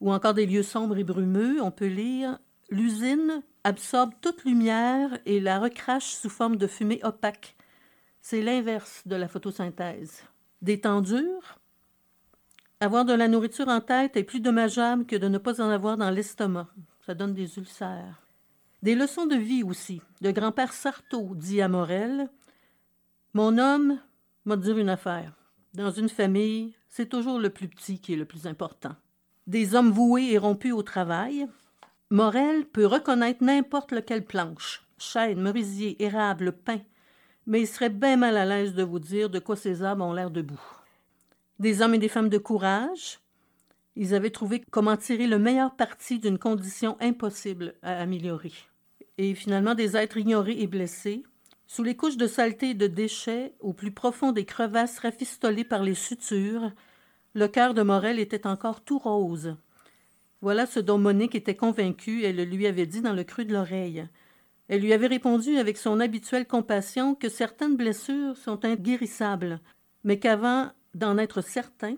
Ou encore des lieux sombres et brumeux, on peut lire L'usine absorbe toute lumière et la recrache sous forme de fumée opaque. C'est l'inverse de la photosynthèse. Des temps durs, avoir de la nourriture en tête est plus dommageable que de ne pas en avoir dans l'estomac. Ça donne des ulcères. Des leçons de vie aussi. De grand-père Sarto dit à Morel Mon homme m'a dit une affaire. Dans une famille, c'est toujours le plus petit qui est le plus important. Des hommes voués et rompus au travail. Morel peut reconnaître n'importe lequel planche chêne, merisier, érable, pin mais il serait bien mal à l'aise de vous dire de quoi ces arbres ont l'air debout. Des hommes et des femmes de courage, ils avaient trouvé comment tirer le meilleur parti d'une condition impossible à améliorer. Et finalement, des êtres ignorés et blessés, sous les couches de saleté et de déchets, au plus profond des crevasses rafistolées par les sutures, le cœur de Morel était encore tout rose. Voilà ce dont Monique était convaincue, elle le lui avait dit dans le creux de l'oreille. Elle lui avait répondu avec son habituelle compassion que certaines blessures sont inguérissables, mais qu'avant d'en être certain,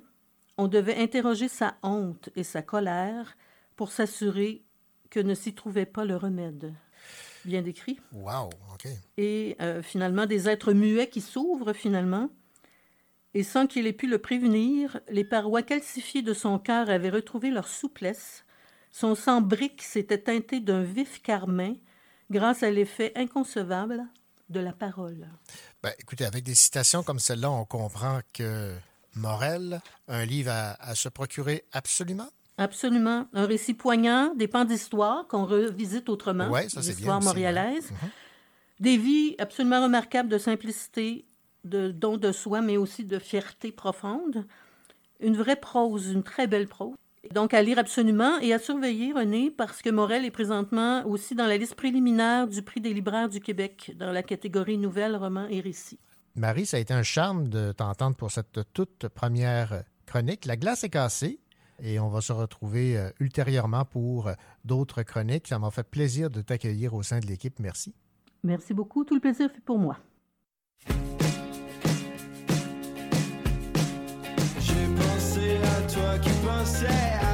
on devait interroger sa honte et sa colère pour s'assurer que ne s'y trouvait pas le remède. Bien décrit. Wow, OK. Et euh, finalement, des êtres muets qui s'ouvrent finalement. Et sans qu'il ait pu le prévenir, les parois calcifiées de son cœur avaient retrouvé leur souplesse. Son sang brique s'était teinté d'un vif carmin grâce à l'effet inconcevable de la parole. Ben, écoutez, avec des citations comme celle-là, on comprend que Morel, un livre à, à se procurer absolument. Absolument. Un récit poignant, des pans d'histoire qu'on revisite autrement. Ouais, ça, c'est bien L'histoire montréalaise. Mhm. Des vies absolument remarquables de simplicité, de don de soi, mais aussi de fierté profonde. Une vraie prose, une très belle prose. Donc, à lire absolument et à surveiller, René, parce que Morel est présentement aussi dans la liste préliminaire du prix des libraires du Québec, dans la catégorie nouvelles, romans et récits. Marie, ça a été un charme de t'entendre pour cette toute première chronique. La glace est cassée et on va se retrouver euh, ultérieurement pour euh, d'autres chroniques. Ça m'a fait plaisir de t'accueillir au sein de l'équipe. Merci. Merci beaucoup. Tout le plaisir fait pour moi. Toi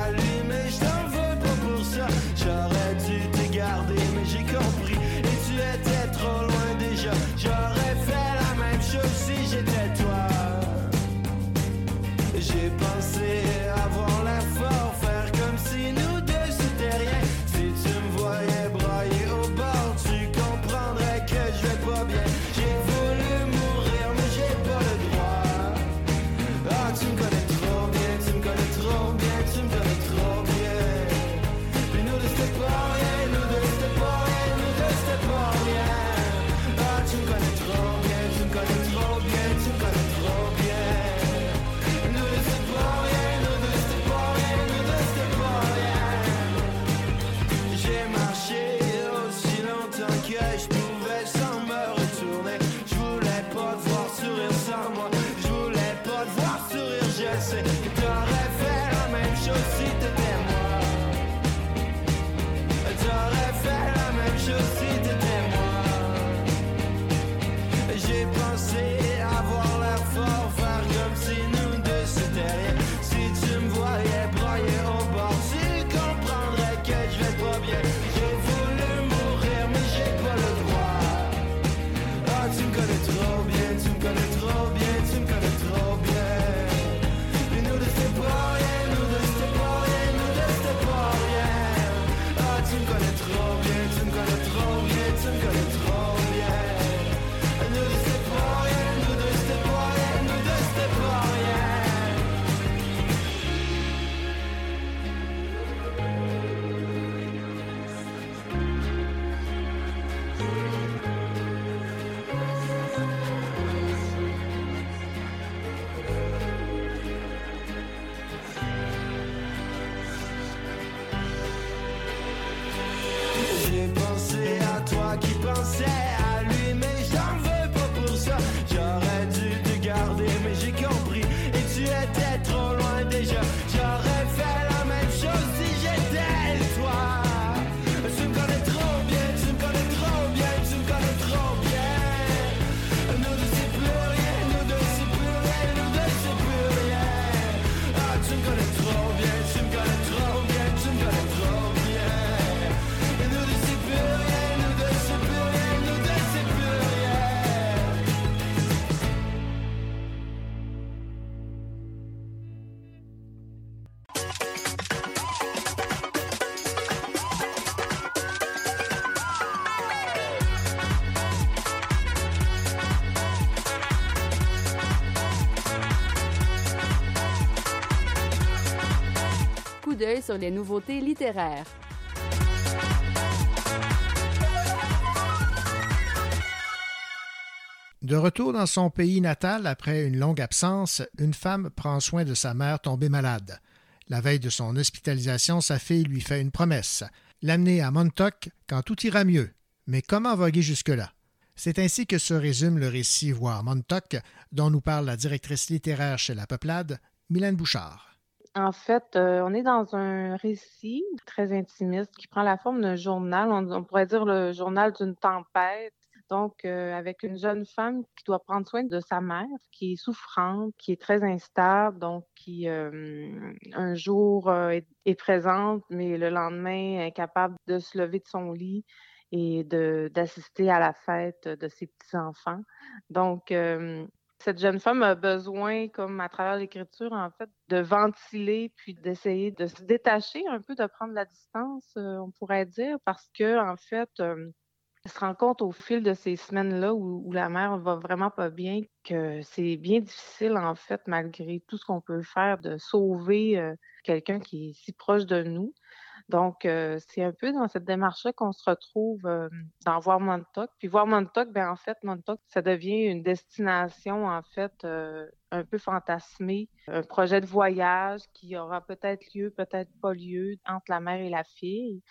sur les nouveautés littéraires. De retour dans son pays natal après une longue absence, une femme prend soin de sa mère tombée malade. La veille de son hospitalisation, sa fille lui fait une promesse l'amener à Montauk quand tout ira mieux. Mais comment voguer jusque-là? C'est ainsi que se résume le récit Voir Montauk, dont nous parle la directrice littéraire chez La Peuplade, Mylène Bouchard. En fait, euh, on est dans un récit très intimiste qui prend la forme d'un journal, on, pourrait dire le journal d'une tempête. Donc, euh, avec une jeune femme qui doit prendre soin de sa mère, qui est souffrante, qui est très instable, donc qui euh, un jour est, présente, mais le lendemain incapable de se lever de son lit et d'assister à la fête de ses petits-enfants. Donc, cette jeune femme a besoin, comme à travers l'écriture, en fait, de ventiler puis d'essayer de se détacher un peu, de prendre la distance, euh, on pourrait dire, parce que, en fait, elle se rend compte au fil de ces semaines-là où, où la mère va vraiment pas bien que c'est bien difficile, en fait, malgré tout ce qu'on peut faire, de sauver euh, quelqu'un qui est si proche de nous. Donc, euh, c'est un peu dans cette démarche-là qu'on se retrouve euh, dans Voir Montauk. Puis Voir Montauk, ben en fait, Montauk, ça devient une destination, en fait, euh, un peu fantasmée, un projet de voyage qui aura peut-être lieu, peut-être pas lieu entre la mère et la fille.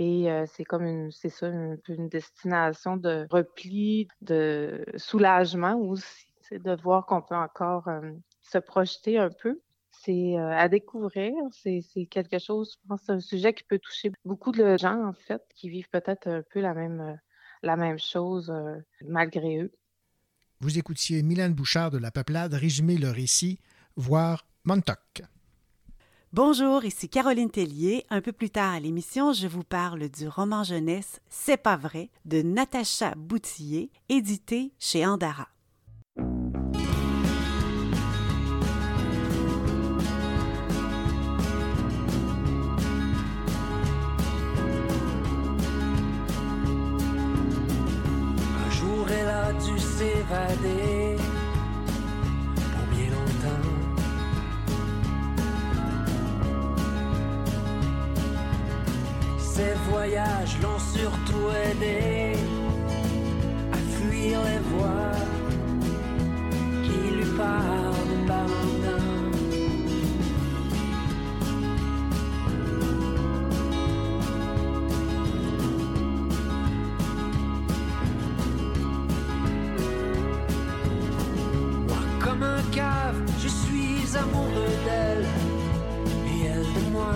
Et c'est comme une, c'est ça, un peu une destination de repli, de soulagement aussi. C'est de voir qu'on peut encore se projeter un peu c'est euh, à découvrir. C'est c'est quelque chose, je pense, c'est un sujet qui peut toucher beaucoup de gens, en fait, qui vivent peut-être un peu la même, euh, la même chose euh, malgré eux. Vous écoutiez Mylène Bouchard de La Peuplade résumer le récit Voir Montauk. Bonjour, ici Caroline Tellier. Un peu plus tard à l'émission, je vous parle du roman jeunesse C'est pas vrai de Natacha Boutillier, édité chez Andara. Dû s'évader pour bien longtemps. Ces voyages l'ont surtout aidé à fuir les voies qui lui parlent suis amoureux d'elle et elle de moi.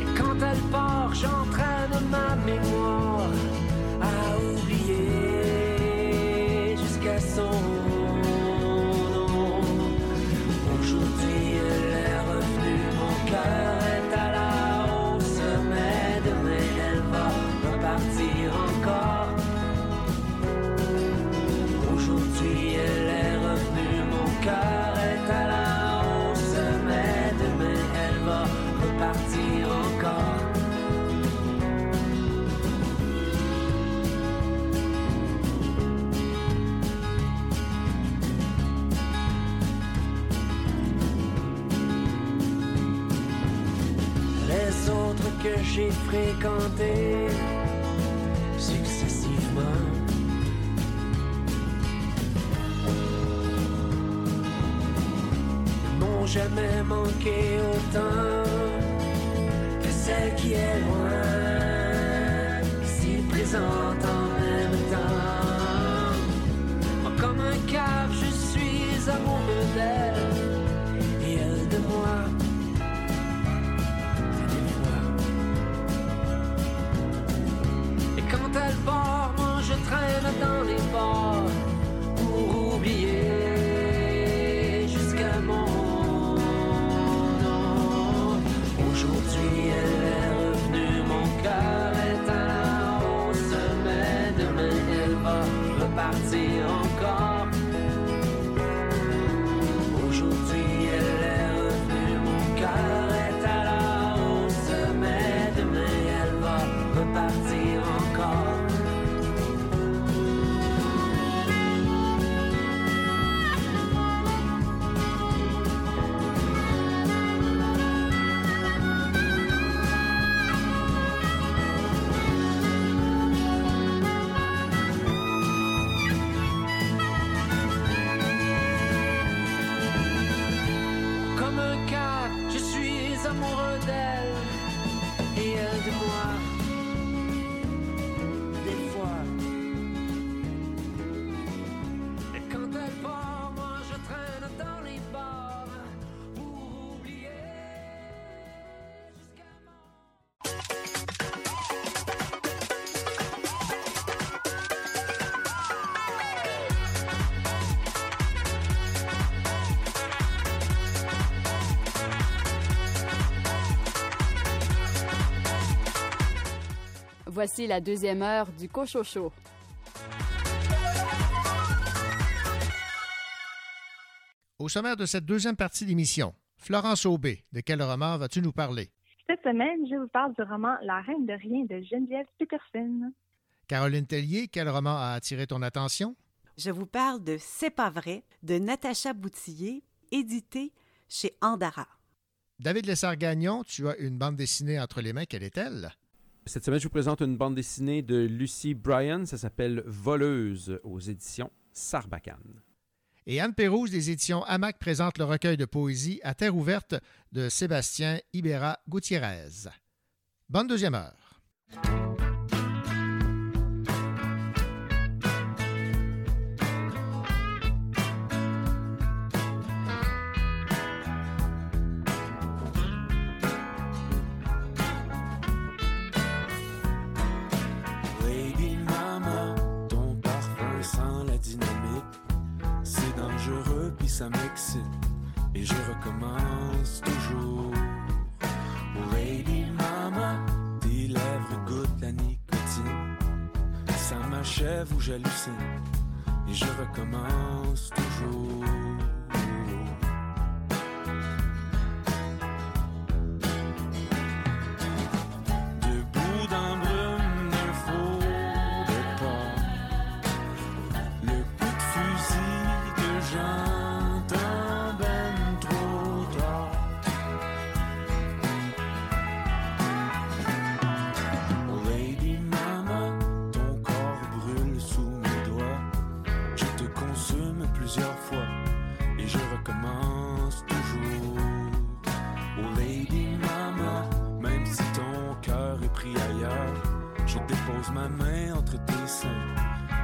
Et quand elle part, j'entraîne ma mémoire j'ai fréquentés successivement. n'ont jamais manqué autant que celle qui est loin, si présente Moi je traîne dans les bars Voici la deuxième heure du Cochocho. Au sommaire de cette deuxième partie d'émission, Florence Aubé, de quel roman vas-tu nous parler? Cette semaine, je vous parle du roman La Reine de rien de Geneviève Peterson. Caroline Tellier, quel roman a attiré ton attention? Je vous parle de C'est pas vrai de Natacha Boutillier, édité chez Andara. David Lessard-Gagnon, tu as une bande dessinée entre les mains. Quelle est-elle? Cette semaine, je vous présente une bande dessinée de Lucy Bryan. Ça s'appelle Voleuse aux éditions Sarbacane. Et Anne Pérouse des éditions Hamac présente le recueil de poésie À terre ouverte de Sébastien Ibera Gutiérrez. Bonne deuxième heure. Ça m'excite. Et je recommence toujours. Oh, Lady Mama, tes lèvres goûtent la nicotine. Ça m'achève ou j'hallucine. Et je recommence toujours. Dépose ma main entre tes seins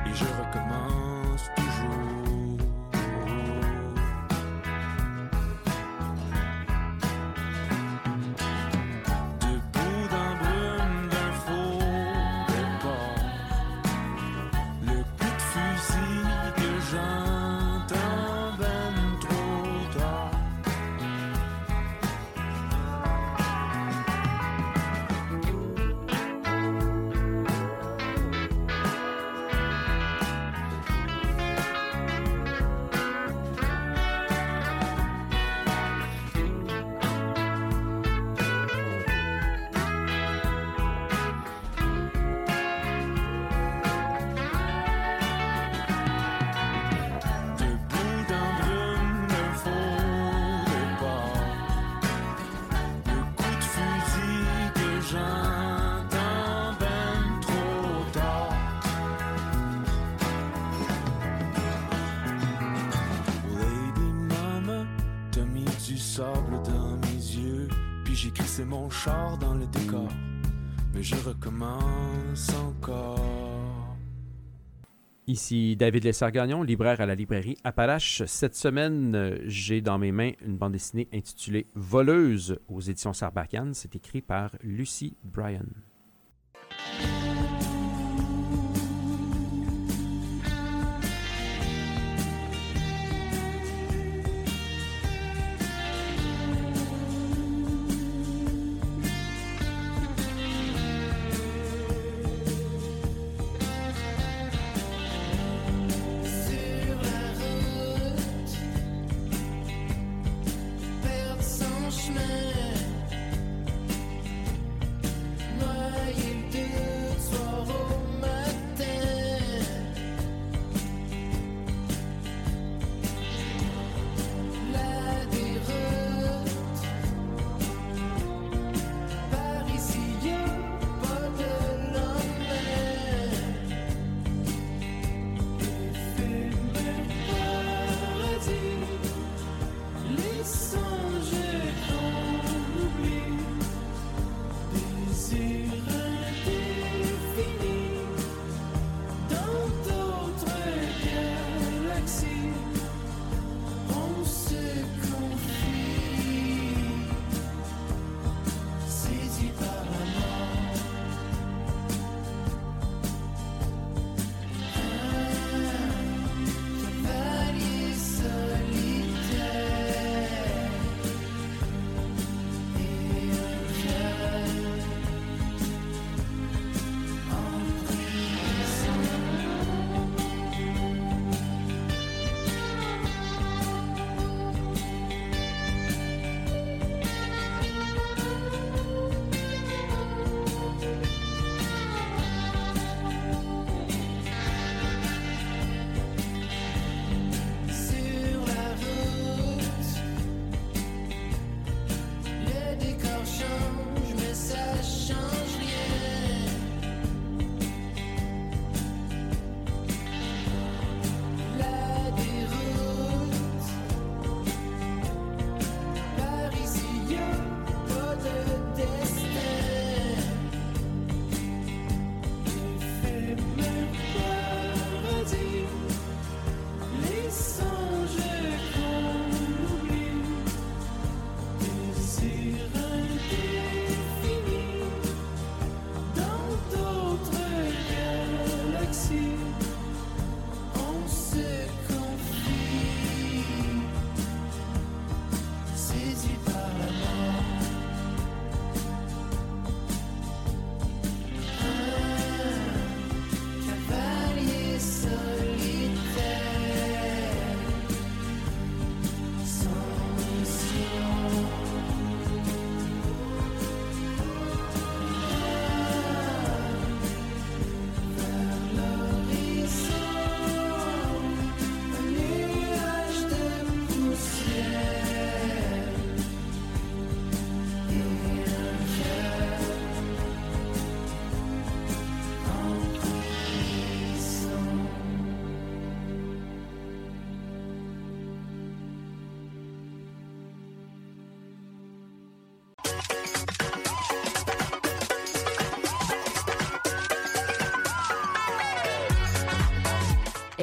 et je recommence toujours. Ici David Lessard-Gagnon, libraire à la librairie Appalache. Cette semaine, euh, j'ai dans mes mains une bande dessinée intitulée Voleuse aux éditions Sarbacane. C'est écrit par Lucy Bryan.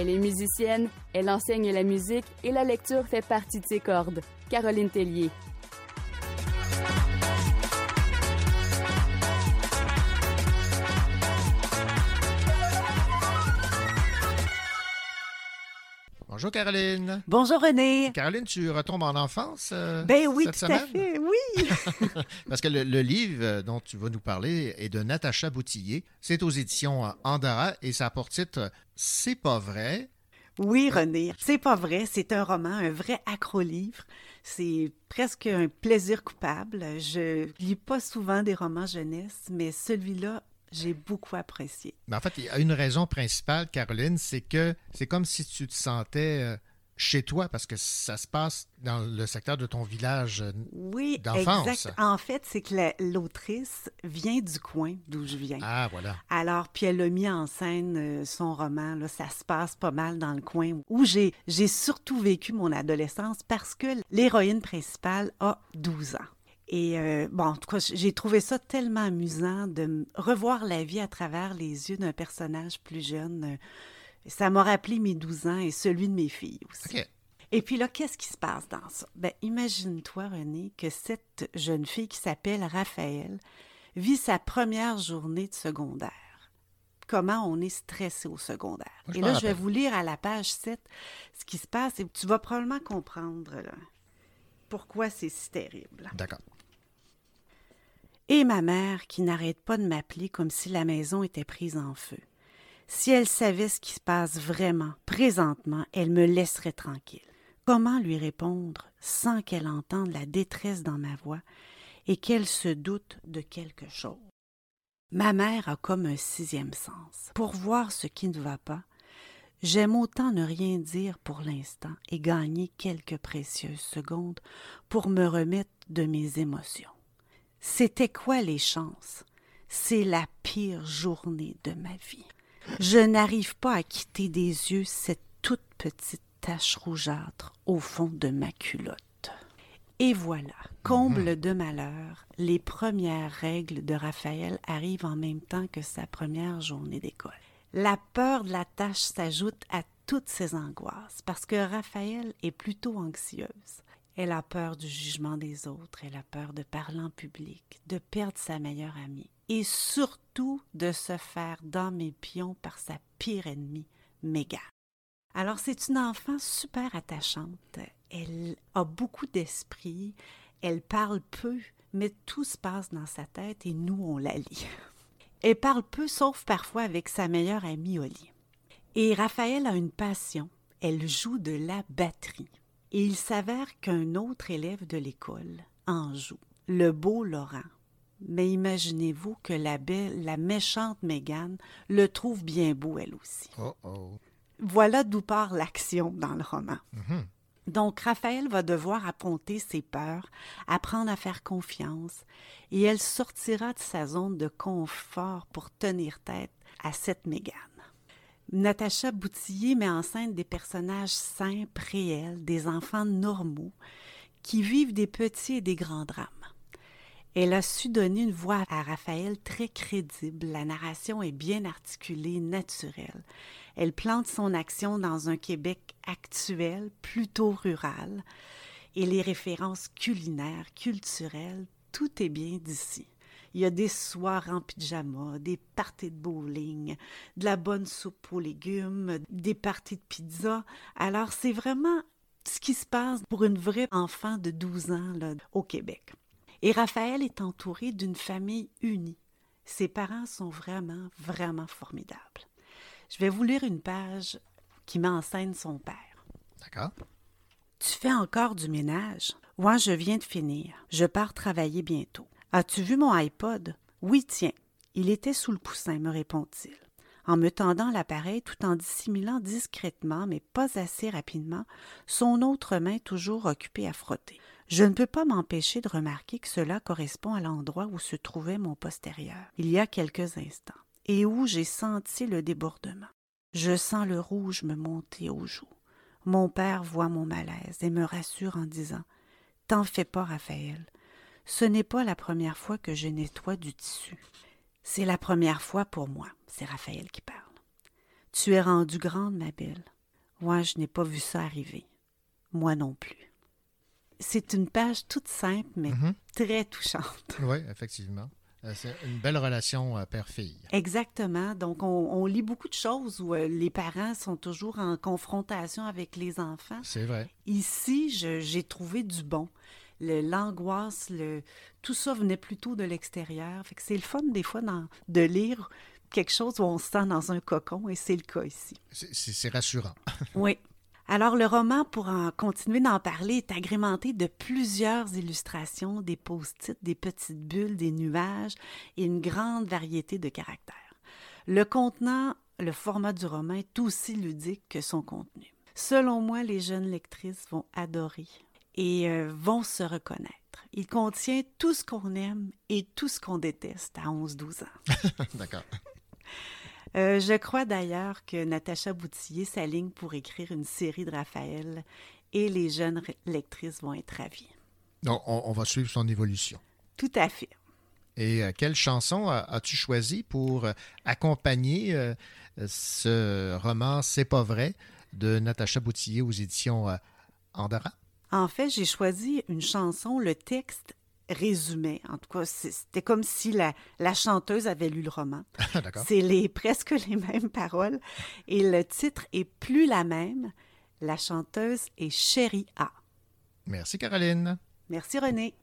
Elle est musicienne, elle enseigne la musique et la lecture fait partie de ses cordes. Caroline Tellier. Bonjour Caroline. Bonjour René. Caroline, tu retombes en enfance euh, Ben oui, cette tout à fait, oui. Parce que le, le livre euh, dont tu vas nous parler est de Natacha Boutillier. C'est aux éditions euh, Andara et ça a pour titre C'est pas vrai. Oui, René, c'est pas vrai. C'est un roman, un vrai accro-livre. C'est presque un plaisir coupable. Je lis pas souvent des romans jeunesse, mais celui-là, j'ai beaucoup apprécié. Mais en fait, il y a une raison principale, Caroline, c'est que c'est comme si tu te sentais euh, chez toi parce que ça se passe dans le secteur de ton village euh, Oui, d'enfance. exact. En fait, c'est que la- l'autrice vient du coin d'où je viens. Ah, voilà. Alors, puis elle a mis en scène euh, son roman. Là, ça se passe pas mal dans le coin où j'ai j'ai surtout vécu mon adolescence parce que l'héroïne principale a 12 ans. Et euh, bon, en tout cas, j'ai trouvé ça tellement amusant de revoir la vie à travers les yeux d'un personnage plus jeune. Euh, Ça m'a rappelé mes 12 ans et celui de mes filles aussi. Et puis là, qu'est-ce qui se passe dans ça? Ben, imagine-toi, René, que cette jeune fille qui s'appelle Raphaël vit sa première journée de secondaire. Comment on est stressé au secondaire? Moi, et là, je vais vous lire à la page 7 ce qui se passe et tu vas probablement comprendre là, pourquoi c'est si terrible. D'accord. Et ma mère qui n'arrête pas de m'appeler comme si la maison était prise en feu. Si elle savait ce qui se passe vraiment, présentement, elle me laisserait tranquille. Comment lui répondre sans qu'elle entende la détresse dans ma voix et qu'elle se doute de quelque chose? Ma mère a comme un sixième sens. Pour voir ce qui ne va pas, j'aime autant ne rien dire pour l'instant et gagner quelques précieuses secondes pour me remettre de mes émotions. C'était quoi les chances? C'est la pire journée de ma vie. Je n'arrive pas à quitter des yeux cette toute petite tache rougeâtre au fond de ma culotte. Et voilà, comble de malheur, les premières règles de Raphaël arrivent en même temps que sa première journée d'école. La peur de la tâche s'ajoute à toutes ses angoisses parce que Raphaël est plutôt anxieuse. Elle a peur du jugement des autres, elle a peur de parler en public, de perdre sa meilleure amie et surtout de se faire dans mes pions par sa pire ennemie, Megan. Alors c'est une enfant super attachante. Elle a beaucoup d'esprit, elle parle peu, mais tout se passe dans sa tête et nous on la lit. Elle parle peu sauf parfois avec sa meilleure amie Oli. Et Raphaël a une passion, elle joue de la batterie. Et il s'avère qu'un autre élève de l'école en joue, le beau Laurent. Mais imaginez-vous que la belle, la méchante Mégane le trouve bien beau elle aussi. Oh oh. Voilà d'où part l'action dans le roman. Mhm. Donc, Raphaël va devoir affronter ses peurs, apprendre à faire confiance, et elle sortira de sa zone de confort pour tenir tête à cette Mégane. Natacha Boutillier met en scène des personnages simples, réels, des enfants normaux, qui vivent des petits et des grands drames. Elle a su donner une voix à Raphaël très crédible. La narration est bien articulée, naturelle. Elle plante son action dans un Québec actuel, plutôt rural, et les références culinaires, culturelles, tout est bien d'ici. Il y a des soirs en pyjama, des parties de bowling, de la bonne soupe aux légumes, des parties de pizza. Alors, c'est vraiment ce qui se passe pour une vraie enfant de 12 ans là, au Québec. Et Raphaël est entouré d'une famille unie. Ses parents sont vraiment, vraiment formidables. Je vais vous lire une page qui met en scène son père. D'accord. Tu fais encore du ménage? Moi, je viens de finir. Je pars travailler bientôt. As-tu vu mon iPod? Oui, tiens. Il était sous le coussin, me répond-il. En me tendant l'appareil tout en dissimulant discrètement, mais pas assez rapidement, son autre main toujours occupée à frotter. Je ne peux pas m'empêcher de remarquer que cela correspond à l'endroit où se trouvait mon postérieur, il y a quelques instants, et où j'ai senti le débordement. Je sens le rouge me monter aux joues. Mon père voit mon malaise et me rassure en disant T'en fais pas, Raphaël. Ce n'est pas la première fois que je nettoie du tissu. C'est la première fois pour moi. C'est Raphaël qui parle. Tu es rendue grande, ma belle. Moi, je n'ai pas vu ça arriver. Moi non plus. C'est une page toute simple, mais Mhm. très touchante. Oui, effectivement. Euh, C'est une belle relation euh, père-fille. Exactement. Donc, on, on lit beaucoup de choses où euh, les parents sont toujours en confrontation avec les enfants. C'est vrai. Ici, j'ai trouvé du bon. L'angoisse, le, tout ça venait plutôt de l'extérieur. Fait que c'est le fun, des fois, dans- de lire quelque chose où on se sent dans un cocon, et c'est le cas ici. C'est rassurant. Oui. Alors, le roman, pour en continuer d'en parler, est agrémenté de plusieurs illustrations, des post-it, des petites bulles, des nuages et une grande variété de caractères. Le contenant, le format du roman est aussi ludique que son contenu. Selon moi, les jeunes lectrices vont adorer et euh, vont se reconnaître. Il contient tout ce qu'on aime et tout ce qu'on déteste à 11-12 ans. D'accord. Euh, je crois d'ailleurs que Natacha Boutillier s'aligne pour écrire une série de Raphaël et les jeunes lectrices vont être ravies. Donc, on, on va suivre son évolution. Tout à fait. Et euh, quelle chanson as-tu choisi pour accompagner euh, ce roman C'est pas vrai de Natacha Boutillier aux éditions Andara? En fait, j'ai choisi une chanson, le texte résumait. En tout cas, c'était comme si la, la chanteuse avait lu le roman. D'accord. C'est les, presque les mêmes paroles. Et le titre est plus la même. La chanteuse est Chérie A. Merci, Caroline. Merci René.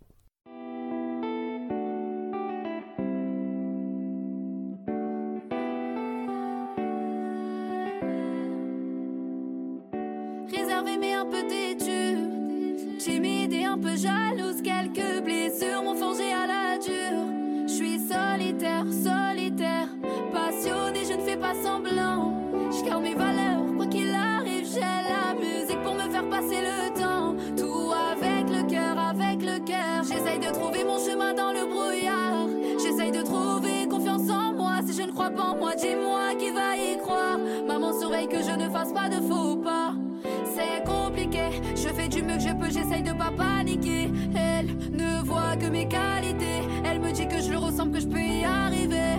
Peu jalouse. Quelques blessures m'ont forgé à la dure. Je suis solitaire, solitaire, passionnée, je ne fais pas semblant. Je garde mes valeurs, quoi qu'il arrive, j'ai la musique pour me faire passer le temps. Tout avec le cœur, avec le cœur. J'essaye de trouver mon chemin dans le brouillard. J'essaye de trouver confiance en moi. Si je ne crois pas en moi, dis-moi qui va y croire. Maman surveille que je ne fasse pas de faux pas. C'est compliqué, je fais du mieux que je peux, j'essaye de Elle ne voit que mes qualités. Elle me dit que je le ressemble, que je peux y arriver.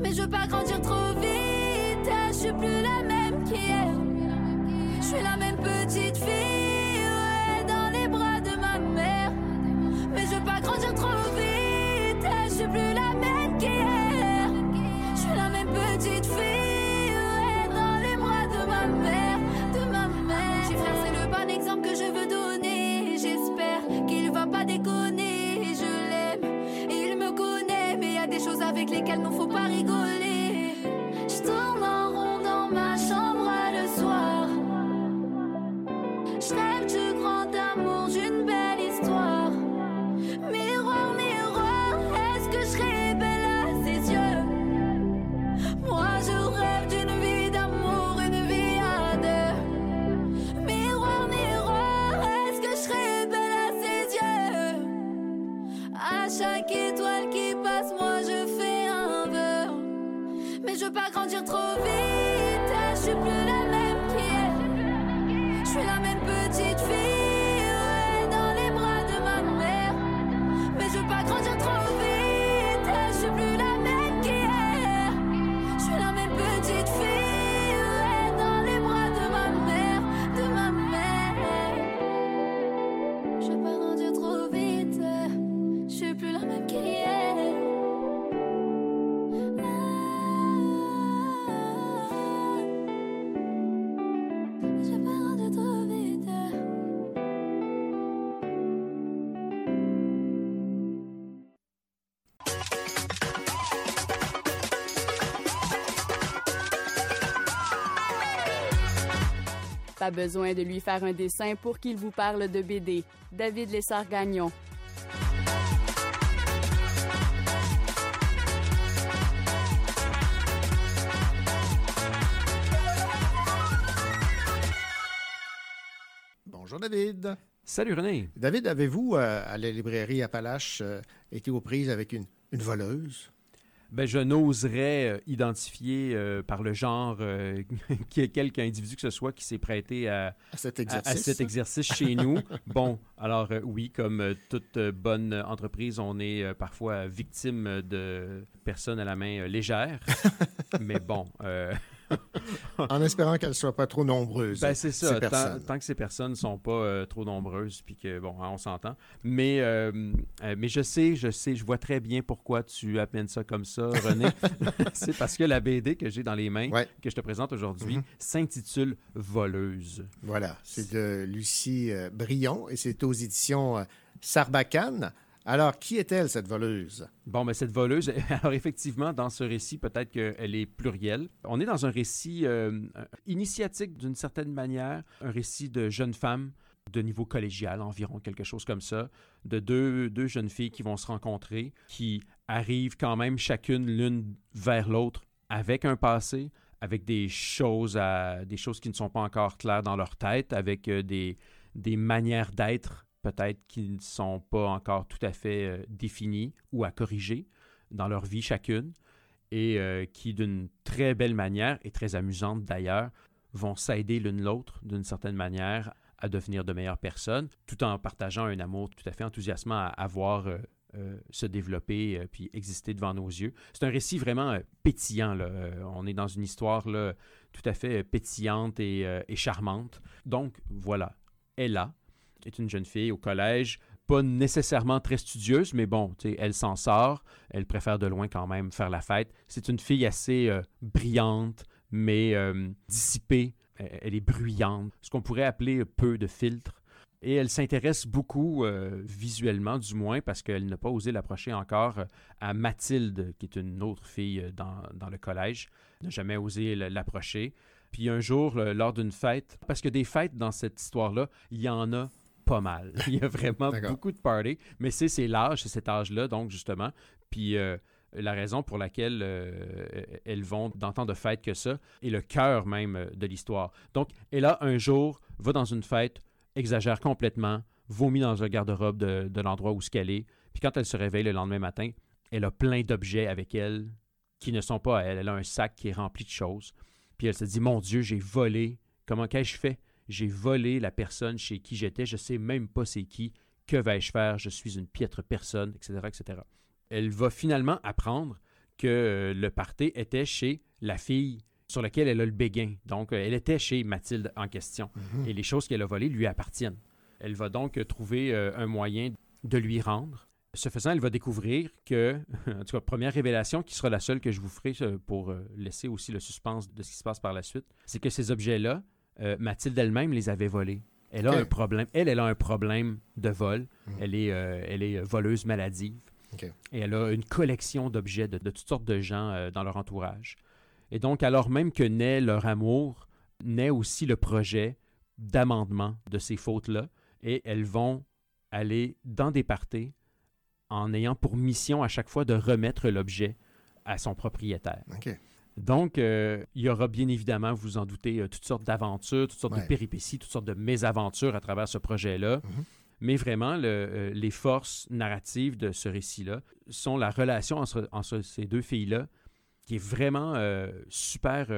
Mais je veux pas grandir trop vite. Je suis plus la même qu'hier. Je suis la même petite fille, Besoin de lui faire un dessin pour qu'il vous parle de BD. David Lessard-Gagnon. Bonjour, David. Salut, René. David, avez-vous, euh, à la librairie Appalache, euh, été aux prises avec une, une voleuse? Ben, je n'oserais euh, identifier euh, par le genre euh, quelque individu que ce soit qui s'est prêté à, À cet exercice. à cet exercice chez nous. Bon, alors euh, oui, comme toute bonne entreprise, on est parfois victime de personnes à la main légère. Mais bon, en espérant qu'elles ne soient pas trop nombreuses. Ben, c'est ça. Tant, que ces personnes ne sont pas euh, trop nombreuses, puis que, bon, hein, on s'entend. Mais, euh, euh, mais je sais, je sais, je vois très bien pourquoi tu appelles ça comme ça, René. c'est parce que la BD que j'ai dans les mains, que je te présente aujourd'hui, Mhm. s'intitule Voleuse. Voilà, c'est de Lucie Brion et c'est aux éditions Sarbacane. Alors, qui est-elle, cette voleuse? Bon, mais cette voleuse, alors effectivement, dans ce récit, peut-être qu'elle est plurielle. On est dans un récit euh, initiatique d'une certaine manière, un récit de jeunes femmes de niveau collégial environ, quelque chose comme ça, de deux, deux jeunes filles qui vont se rencontrer, qui arrivent quand même chacune l'une vers l'autre avec un passé, avec des choses, à, des choses qui ne sont pas encore claires dans leur tête, avec euh, des, des manières d'être peut-être qui ne sont pas encore tout à fait euh, définies ou à corriger dans leur vie chacune, et euh, qui, d'une très belle manière, et très amusante d'ailleurs, vont s'aider l'une l'autre d'une certaine manière à devenir de meilleures personnes, tout en partageant un amour tout à fait enthousiasmant à, à voir euh, euh, se développer puis exister devant nos yeux. C'est un récit vraiment pétillant. là. On est dans une histoire là, tout à fait pétillante et, et charmante. Donc voilà, Ella est une jeune fille au collège, pas nécessairement très studieuse, mais bon, elle s'en sort. Elle préfère de loin quand même faire la fête. C'est une fille assez euh, brillante, mais euh, dissipée. Elle- Elle est bruyante, ce qu'on pourrait appeler peu de filtre. Et elle s'intéresse beaucoup, euh, visuellement du moins, parce qu'elle n'a pas osé l'approcher encore, à Mathilde, qui est une autre fille dans, dans le collège. N'a jamais osé l'approcher. Puis un jour, lors d'une fête, parce que des fêtes dans cette histoire-là, il y en a pas mal. Il y a vraiment beaucoup de parties, mais c'est c'est l'âge, c'est cet âge-là, donc justement. Puis euh, la raison pour laquelle euh, elles vont dans tant de fêtes que ça, et le cœur même euh, de l'histoire. Donc, elle a un jour, va dans une fête, exagère complètement, vomit dans un garde-robe de, de l'endroit où ce qu'elle est, puis quand elle se réveille le lendemain matin, elle a plein d'objets avec elle qui ne sont pas à elle. Elle a un sac qui est rempli de choses. Puis elle se dit, mon Dieu, j'ai volé. Comment qu'ai-je fait? J'ai volé la personne chez qui j'étais. Je sais même pas c'est qui. Que vais-je faire? Je suis une piètre personne, etc., etc. Elle va finalement apprendre que euh, le party était chez la fille sur laquelle elle a le béguin. Donc, euh, elle était chez Mathilde en question. Mhm. Et les choses qu'elle a volées lui appartiennent. Elle va donc euh, trouver un moyen de lui rendre. Ce faisant, elle va découvrir que, en tout cas, première révélation qui sera la seule que je vous ferai pour laisser aussi le suspense de ce qui se passe par la suite, c'est que ces objets-là, euh, Mathilde elle-même les avait volés. Elle a un problème. Elle, elle a un problème de vol. Mhm. Elle est, euh, elle est euh, voleuse maladive. Et elle a une collection d'objets de, de toutes sortes de gens euh, dans leur entourage. Et donc, alors même que naît leur amour, naît aussi le projet d'amendement de ces fautes-là. Et elles vont aller dans des parties en ayant pour mission à chaque fois de remettre l'objet à son propriétaire. Donc, euh, il y aura bien évidemment, vous vous en doutez, euh, toutes sortes d'aventures, toutes sortes Ouais. de péripéties, toutes sortes de mésaventures à travers ce projet-là. Mhm. Mais vraiment, le, euh, les forces narratives de ce récit-là sont la relation entre, entre ces deux filles-là, qui est vraiment euh, super,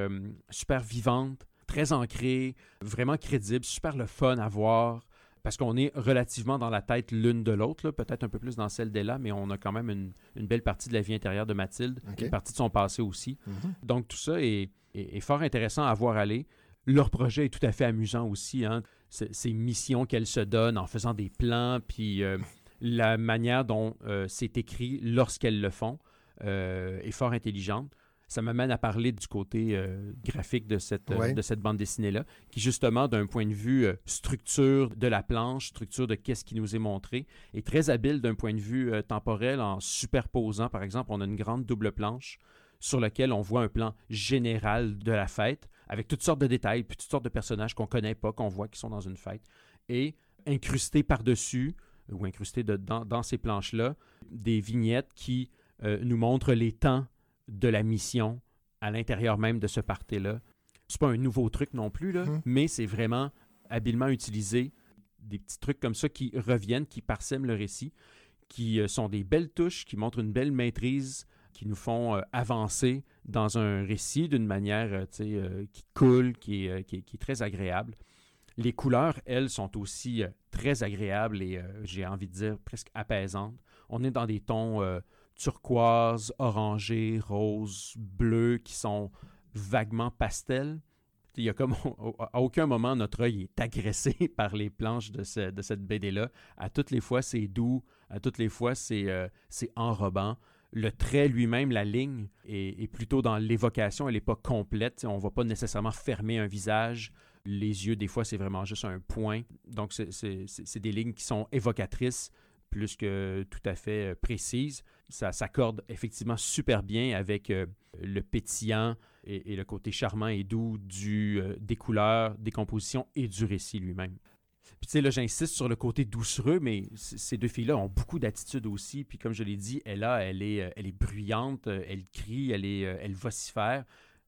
super vivante, très ancrée, vraiment crédible, super le fun à voir. Parce qu'on est relativement dans la tête l'une de l'autre, peut-être un peu plus dans celle d'Ella, mais on a quand même une, une belle partie de la vie intérieure de Mathilde, une partie de son passé aussi. Mhm. Donc tout ça est, est- est fort intéressant à voir aller. Leur projet est tout à fait amusant aussi. Hein? Ces missions qu'elles se donnent en faisant des plans, puis euh, la manière dont euh, c'est écrit lorsqu'elles le font euh, est fort intelligente. Ça m'amène à parler du côté euh, graphique de cette, euh, de cette bande dessinée-là, qui justement, d'un point de vue euh, structure de la planche, structure de qu'est-ce qui nous est montré, est très habile d'un point de vue temporel en superposant, par exemple, on a une grande double planche sur laquelle on voit un plan général de la fête, avec toutes sortes de détails, puis toutes sortes de personnages qu'on connaît pas, qu'on voit qui sont dans une fête, et incrusté par-dessus, ou incrusté de- dans, dans ces planches-là, des vignettes qui nous montrent les temps de la mission à l'intérieur même de ce party-là. C'est pas un nouveau truc non plus, là, Mhm. mais c'est vraiment habilement utilisé des petits trucs comme ça qui reviennent, qui parsèment le récit, qui euh, sont des belles touches, qui montrent une belle maîtrise, qui nous font euh, avancer dans un récit d'une manière euh, qui coule, qui est, qui est- qui est très agréable. Les couleurs, elles, sont aussi très agréables et, j'ai envie de dire, presque apaisantes. On est dans des tons euh, turquoise, orangé, rose, bleu qui sont vaguement pastel. Il y a comme à aucun moment notre œil est agressé par les planches de, ce- de cette BD-là. À toutes les fois, c'est doux. À toutes les fois, c'est euh, enrobant. Le trait lui-même, la ligne, est, plutôt dans l'évocation. Elle n'est pas complète. On ne va pas nécessairement fermer un visage. Les yeux, des fois, c'est vraiment juste un point. Donc, c'est des lignes qui sont évocatrices plus que tout à fait euh, précises. Ça s'accorde effectivement super bien avec euh, le pétillant et, le côté charmant et doux euh, des couleurs, des compositions et du récit lui-même. Puis tu sais, là, j'insiste sur le côté doucereux, mais ces deux filles-là ont beaucoup d'attitude aussi. Puis comme je l'ai dit, elle, là, elle est, euh, elle est bruyante, elle crie, elle, est, elle vocifère.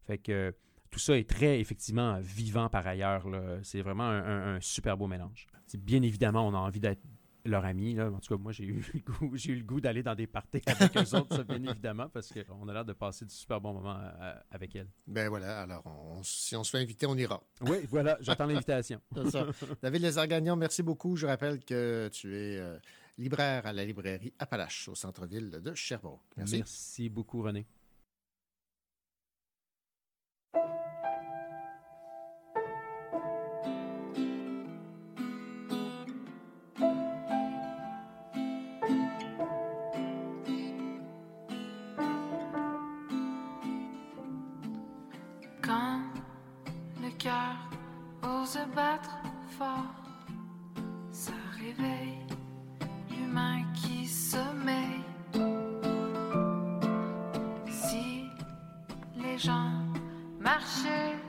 Fait que tout ça est très, effectivement, vivant par ailleurs. C'est vraiment un, super beau mélange. Bien évidemment, on a envie d'être leur ami. Là. En tout cas, moi, j'ai eu le goût, j'ai eu le goût d'aller dans des parties avec eux autres, ça, bien évidemment, parce qu'on a l'air de passer de super bons moments euh, avec elles. Ben voilà, alors on- si on se fait inviter, on ira. Oui, voilà, j'attends l'invitation. C'est ça. David Lézard-Gagnon, merci beaucoup. Je rappelle que tu es euh, libraire à la librairie Appalache au centre-ville de Sherbrooke. Merci. Merci beaucoup, René. Ose battre fort, ça réveille l'humain qui sommeille. Si les gens marchaient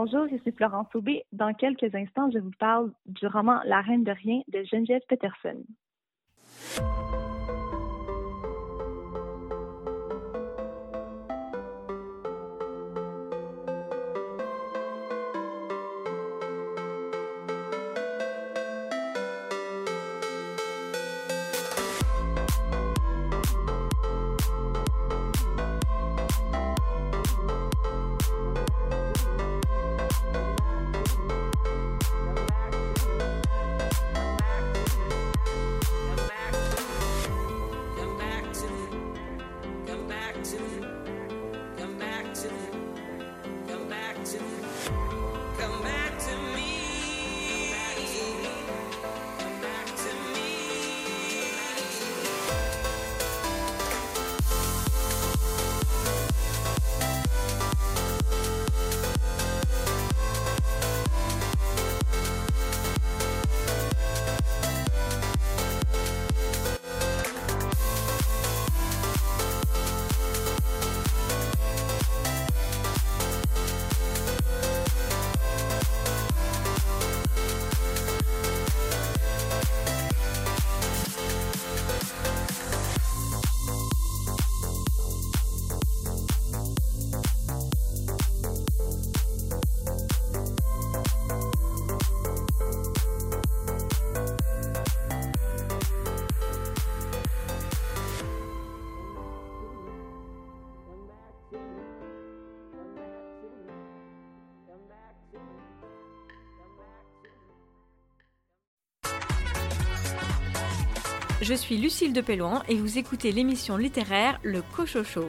Bonjour, je suis Florence Aubé. Dans quelques instants, je vous parle du roman La Reine de rien de Geneviève Peterson. Je suis Lucille de Pellouan et vous écoutez l'émission littéraire Le Cochocho.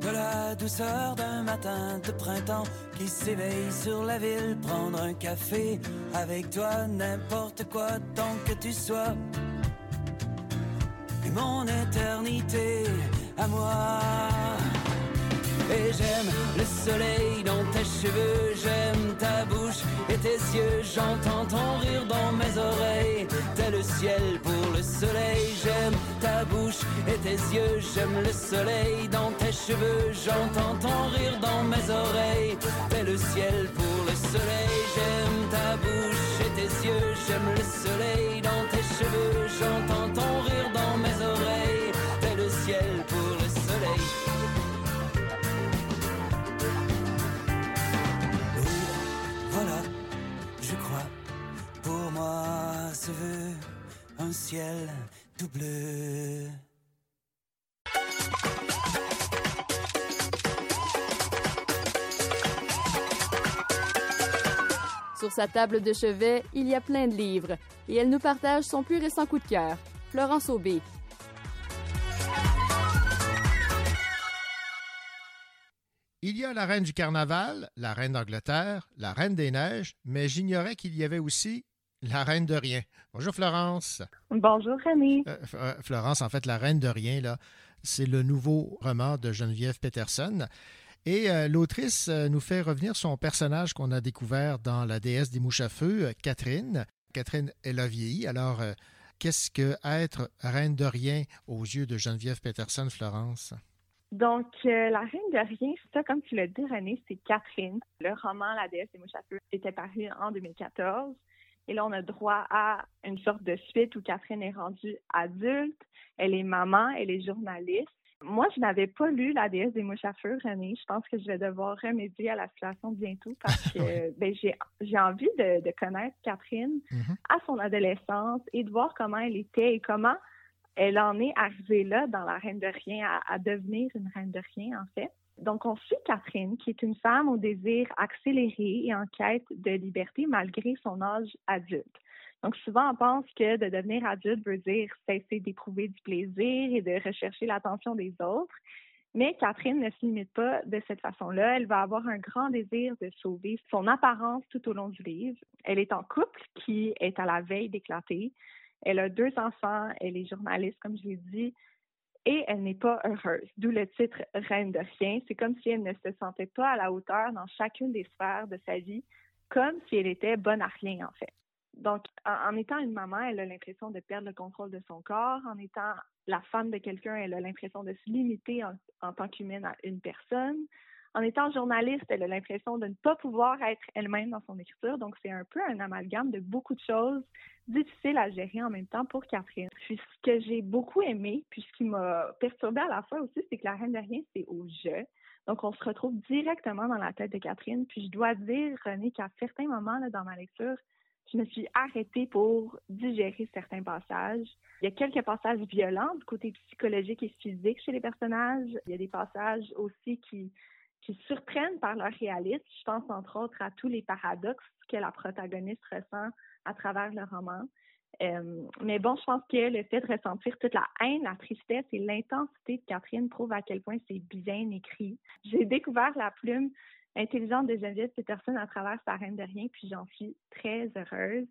De la douceur d'un matin de printemps qui s'éveille sur la ville. Prendre un café avec toi, n'importe quoi, tant que tu sois. Et mon éternité à moi. Et j'aime le soleil dans tes cheveux, j'aime ta bouche et tes yeux, j'entends ton rire dans mes oreilles. T'es le ciel pour le soleil, j'aime ta bouche et tes yeux, j'aime le soleil dans tes cheveux, j'entends ton rire dans mes oreilles. T'es le ciel pour le soleil, j'aime ta bouche et tes yeux, j'aime le soleil dans tes cheveux, j'entends ton se veut un ciel tout bleu. Sur sa table de chevet, il y a plein de livres et elle nous partage son plus récent coup de cœur. Florence Aubé. Il y a la reine du carnaval, la reine d'Angleterre, la reine des neiges, mais j'ignorais qu'il y avait aussi la reine de rien. Bonjour Florence. Bonjour René. Euh, euh, Florence, en fait, la reine de rien, là, c'est le nouveau roman de Geneviève Peterson. Et euh, l'autrice euh, nous fait revenir son personnage qu'on a découvert dans La déesse des mouches à feu, Catherine. Catherine, elle a vieilli. Alors, qu'est-ce que être reine de rien aux yeux de Geneviève Peterson, Florence? Donc, euh, La Reine de Rien, ça, comme tu l'as dit, René, c'est Catherine. Le roman La déesse des mouches à feu était paru en 2014. Et là, on a droit à une sorte de suite où Catherine est rendue adulte. Elle est maman, elle est journaliste. Moi, je n'avais pas lu La déesse des mouches à feu, René. Je pense que je vais devoir remédier à la situation bientôt parce que ben, j'ai j'ai envie de, de connaître Catherine à son adolescence et de voir comment elle était et comment elle en est arrivée là dans la reine de rien, à, à devenir une reine de rien, en fait. Donc, on suit Catherine, qui est une femme au désir accéléré et en quête de liberté malgré son âge adulte. Donc, souvent, on pense que de devenir adulte veut dire cesser d'éprouver du plaisir et de rechercher l'attention des autres. Mais Catherine ne se limite pas de cette façon-là. Elle va avoir un grand désir de sauver son apparence tout au long du livre. Elle est en couple qui est à la veille d'éclater. Elle a deux enfants, elle est journaliste, comme je l'ai dit, et elle n'est pas heureuse. D'où le titre Reine de rien. C'est comme si elle ne se sentait pas à la hauteur dans chacune des sphères de sa vie, comme si elle était bonne à rien, en fait. Donc, en, étant une maman, elle a l'impression de perdre le contrôle de son corps. En étant la femme de quelqu'un, elle a l'impression de se limiter en, en tant qu'humaine à une personne. En étant journaliste, elle a l'impression de ne pas pouvoir être elle-même dans son écriture. Donc, c'est un peu un amalgame de beaucoup de choses difficiles à gérer en même temps pour Catherine. Puis, ce que j'ai beaucoup aimé, puis ce qui m'a perturbée à la fois aussi, c'est que la reine de rien, c'est au jeu. Donc, on se retrouve directement dans la tête de Catherine. Puis, je dois dire, René, qu'à certains moments là, dans ma lecture, je me suis arrêtée pour digérer certains passages. Il y a quelques passages violents du côté psychologique et physique chez les personnages. Il y a des passages aussi qui, qui surprennent par leur réalisme. Je pense entre autres à tous les paradoxes que la protagoniste ressent à travers le roman. Euh, mais bon, je pense que le fait de ressentir toute la haine, la tristesse et l'intensité de Catherine prouve à quel point c'est bien écrit. J'ai découvert la plume intelligente de Geneviève Peterson à travers sa Reine de rien, puis j'en suis très heureuse.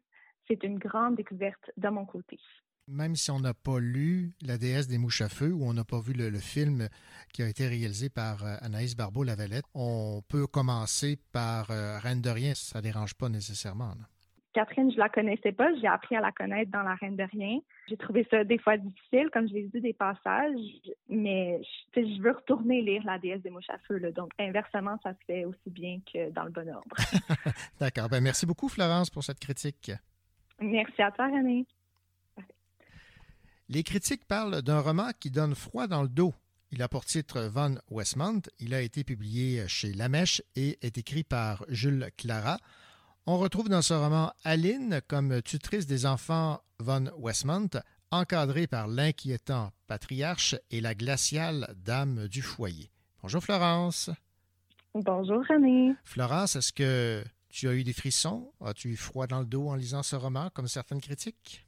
C'est une grande découverte de mon côté. Même si on n'a pas lu La déesse des mouches à feu ou on n'a pas vu le, le film qui a été réalisé par euh, Anaïs Barbeau-Lavalette, on peut commencer par euh, Reine de rien. Ça ne dérange pas nécessairement. là. Catherine, je la connaissais pas. J'ai appris à la connaître dans La Reine de rien. J'ai trouvé ça des fois difficile, comme je l'ai dit, des passages, mais je veux retourner lire La déesse des mouches à feu. là. Donc, inversement, ça se fait aussi bien que dans le bon ordre. D'accord. Ben, merci beaucoup, Florence, pour cette critique. Merci à toi, René. Les critiques parlent d'un roman qui donne froid dans le dos. Il a pour titre Von Westmont. Il a été publié chez La Mèche et est écrit par Jules Clara. On retrouve dans ce roman Aline comme tutrice des enfants Von Westmont, encadrée par l'inquiétant patriarche et la glaciale dame du foyer. Bonjour Florence. Bonjour, René. Florence, est-ce que tu as eu des frissons? As-tu eu froid dans le dos en lisant ce roman, comme certaines critiques?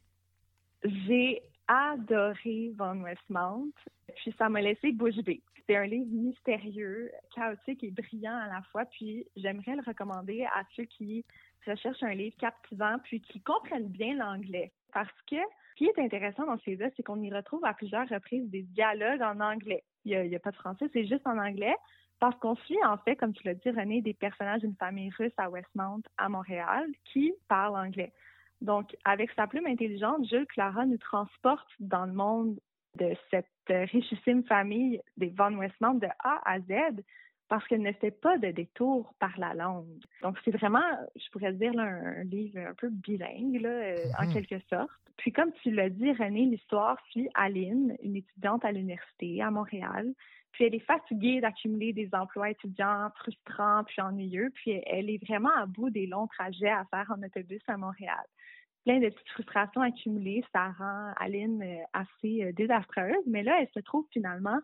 J'ai adoré Von Westmount, puis ça m'a laissé bouche bée. C'est un livre mystérieux, chaotique et brillant à la fois, puis j'aimerais le recommander à ceux qui recherchent un livre captivant, puis qui comprennent bien l'anglais. Parce que ce qui est intéressant dans ces livres, c'est qu'on y retrouve à plusieurs reprises des dialogues en anglais. Il n'y a, a pas de français, c'est juste en anglais. Parce qu'on suit, en fait, comme tu l'as dit, René, des personnages d'une famille russe à Westmount, à Montréal, qui parlent anglais. Donc, avec sa plume intelligente, Jules Clara nous transporte dans le monde de cette richissime famille des Von Westmount de A à Z parce qu'elle ne fait pas de détour par la langue. Donc, c'est vraiment, je pourrais dire, là, un, un livre un peu bilingue, là, euh, en Mhm. quelque sorte. Puis, comme tu l'as dit, René, l'histoire suit Aline, une étudiante à l'université à Montréal. Puis, elle est fatiguée d'accumuler des emplois étudiants frustrants puis ennuyeux. Puis, elle est vraiment à bout des longs trajets à faire en autobus à Montréal plein de petites frustrations accumulées. Ça rend Aline euh, assez euh, désastreuse, mais là, elle se trouve finalement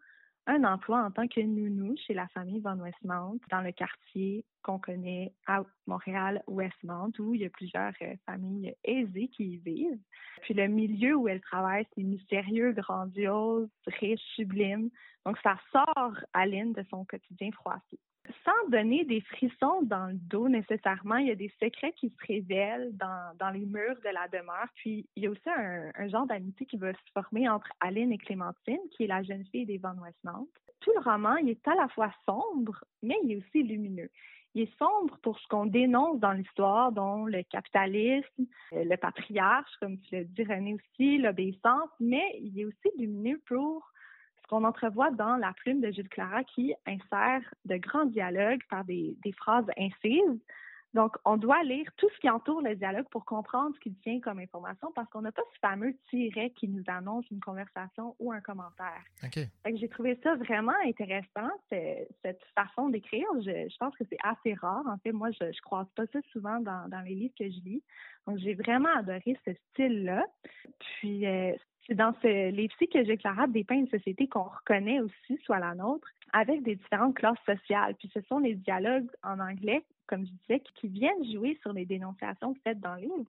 un emploi en tant que nounou chez la famille Van Westmount dans le quartier qu'on connaît à Montréal, Westmount, où il y a plusieurs euh, familles aisées qui y vivent. Puis le milieu où elle travaille, c'est mystérieux, grandiose, riche, sublime. Donc ça sort Aline de son quotidien froissé sans donner des frissons dans le dos nécessairement, il y a des secrets qui se révèlent dans, les murs de la demeure. Puis il y a aussi un, un genre d'amitié qui va se former entre Aline et Clémentine, qui est la jeune fille des Van Westmount. Tout le roman, il est à la fois sombre, mais il est aussi lumineux. Il est sombre pour ce qu'on dénonce dans l'histoire, dont le capitalisme, euh, le patriarche, comme tu l'as dit René aussi, l'obéissance, mais il est aussi lumineux pour ce qu'on entrevoit dans la plume de Jules Clara qui insère de grands dialogues par des phrases incises. Donc, on doit lire tout ce qui entoure le dialogue pour comprendre ce qu'il tient comme information parce qu'on n'a pas ce fameux tiret qui nous annonce une conversation ou un commentaire. OK. Fait que j'ai trouvé ça vraiment intéressant, ce- cette façon d'écrire. Je, je pense que c'est assez rare. En fait, moi, je, je croise pas ça souvent dans, dans les livres que je lis. Donc, j'ai vraiment adoré ce style-là. Puis, euh, c'est dans ce livre-ci que j'ai Clara dépeint une société qu'on reconnaît aussi, soit la nôtre, avec des différentes classes sociales. Puis, ce sont les dialogues en anglais, comme je disais, qui- viennent jouer sur les dénonciations faites dans le livre.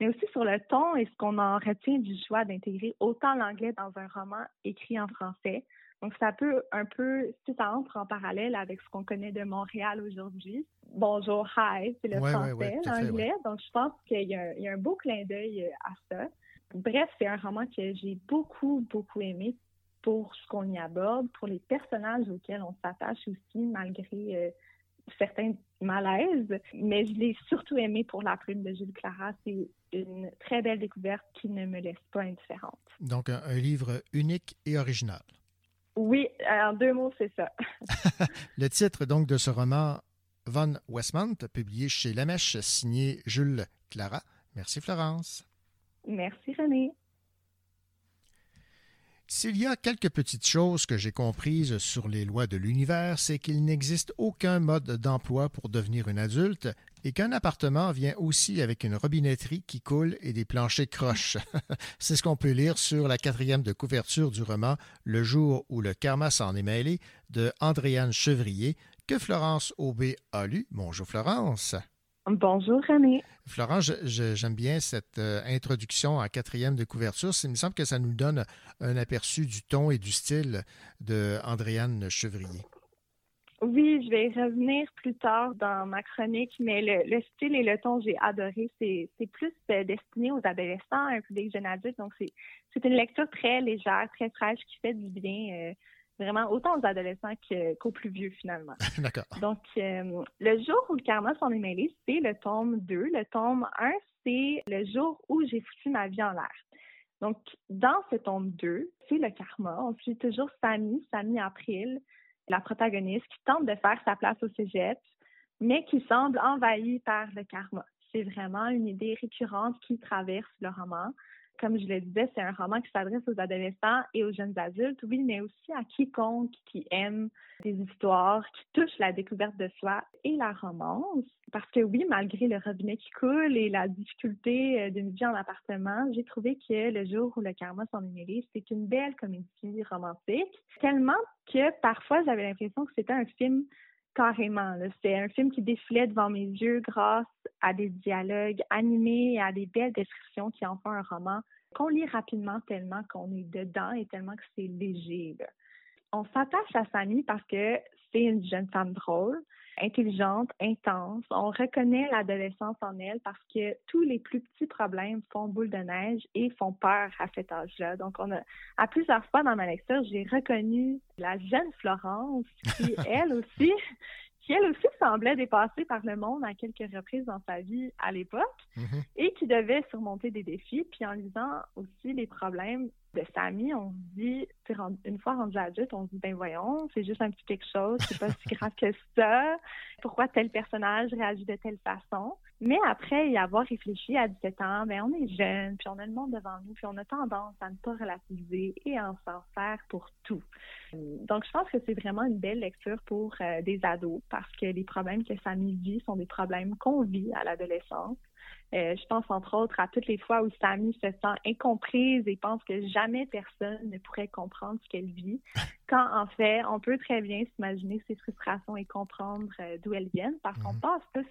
mais aussi sur le ton et ce qu'on en retient du choix d'intégrer autant l'anglais dans un roman écrit en français. Donc, ça peut un peu, si ça entre en parallèle avec ce qu'on connaît de Montréal aujourd'hui. Bonjour, hi, c'est le Ouais, français, ouais, l'anglais. Donc, je pense qu'il y, a un- il y a un beau clin d'œil euh, à ça. Bref, c'est un roman que j'ai beaucoup, beaucoup aimé pour ce qu'on y aborde, pour les personnages auxquels on s'attache aussi, malgré euh, certains malaises. Mais je l'ai surtout aimé pour La plume de Jules Clara. C'est une très belle découverte qui ne me laisse pas indifférente. Donc, un, un livre unique et original. Oui, en deux mots, c'est ça. Le titre donc de ce roman, Von Westmont, publié chez La Mèche, signé Jules Clara. Merci Florence. Merci René. S'il y a quelques petites choses que j'ai comprises sur les lois de l'univers, c'est qu'il n'existe aucun mode d'emploi pour devenir une adulte et qu'un appartement vient aussi avec une robinetterie qui coule et des planchers croches. c'est ce qu'on peut lire sur la quatrième de couverture du roman Le jour où le karma s'en est mêlé de Andréane Chevrier que Florence Aubé a lu. Bonjour Florence. Bonjour René. Je- j'aime bien cette euh, introduction en quatrième de couverture. Il me semble que ça nous donne un aperçu du ton et du style de Andréane Chevrier. Oui, je vais y revenir plus tard dans ma chronique, mais le, le style et le ton, j'ai adoré. C'est plus euh, destiné aux adolescents, un public jeune adulte. Donc, c'est c'est une lecture très légère, très fraîche, qui fait du bien euh, vraiment autant aux adolescents qu'aux plus vieux, finalement. D'accord. Donc, euh, le jour où le karma s'en est mêlé, c'est le tome 2. Le tome 1, c'est le jour où j'ai foutu ma vie en l'air. Donc, dans ce tome 2, c'est le karma. On suit toujours Samy, Samy April, la protagoniste, qui tente de faire sa place au cégep, mais qui semble envahie par le karma. C'est vraiment une idée récurrente qui traverse le roman. Comme je le disais, c'est un roman qui s'adresse aux adolescents et aux jeunes adultes, oui, mais aussi à quiconque qui aime des histoires qui touchent la découverte de soi et la romance. Parce que oui, malgré le robinet qui coule et la difficulté euh, d'une vie en appartement, j'ai trouvé que Le jour où le karma s'en est mêlé, c'est une belle comédie romantique. Tellement que parfois, j'avais l'impression que c'était un film carrément. C'est un film qui défilait devant mes yeux grâce à des dialogues animés et à des belles descriptions qui en font un roman qu'on lit rapidement tellement qu'on est dedans et tellement que c'est léger. On s'attache à Samy parce que c'est une jeune femme drôle, intelligente, intense. On reconnaît l'adolescence en elle parce que tous les plus petits problèmes font boule de neige et font peur à cet âge-là. Donc, on a, à plusieurs fois dans ma lecture, j'ai reconnu la jeune Florence qui, elle aussi, qui elle aussi semblait dépassée par le monde à quelques reprises dans sa vie à l'époque et qui devait surmonter des défis. Puis en lisant aussi les problèmes de Samy, on se dit, une fois rendu adulte, on se dit, ben voyons, c'est juste un petit quelque chose, c'est pas si grave que ça. Pourquoi tel personnage réagit de telle façon? Mais après y avoir réfléchi à 17 ans, ben on est jeune, puis on a le monde devant nous, puis on a tendance à ne pas relativiser et à en s'en faire pour tout. Donc, je pense que c'est vraiment une belle lecture pour euh, des ados parce que les problèmes que Samy vit sont des problèmes qu'on vit à l'adolescence. Euh, je pense entre autres à toutes les fois où Samy se sent incomprise et pense que jamais personne ne pourrait comprendre ce qu'elle vit, quand en fait, on peut très bien s'imaginer ses frustrations et comprendre euh, d'où elles viennent parce qu'on passe tous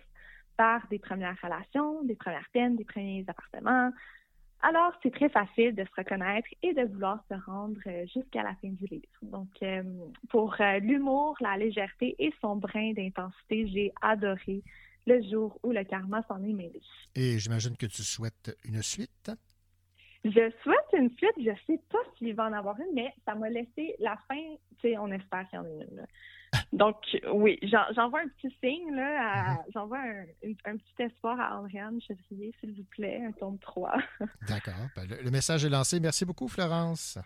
par des premières relations, des premières peines, des premiers appartements. Alors, c'est très facile de se reconnaître et de vouloir se rendre euh, jusqu'à la fin du livre. Donc, euh, pour l'humour, la légèreté et son brin d'intensité, j'ai adoré le jour où le karma s'en est mêlé. Et j'imagine que tu souhaites une suite. Je souhaite une suite. Je sais pas s'il va en avoir une, mais ça m'a laissé la fin. Tu sais, on espère qu'il y en a une. Donc, oui, j'en- j'envoie un petit signe, là. à- J'envoie un, petit espoir à Andréane Chevrier, s'il vous plaît, un tome 3. D'accord. Ben, le, le message est lancé. Merci beaucoup, Florence.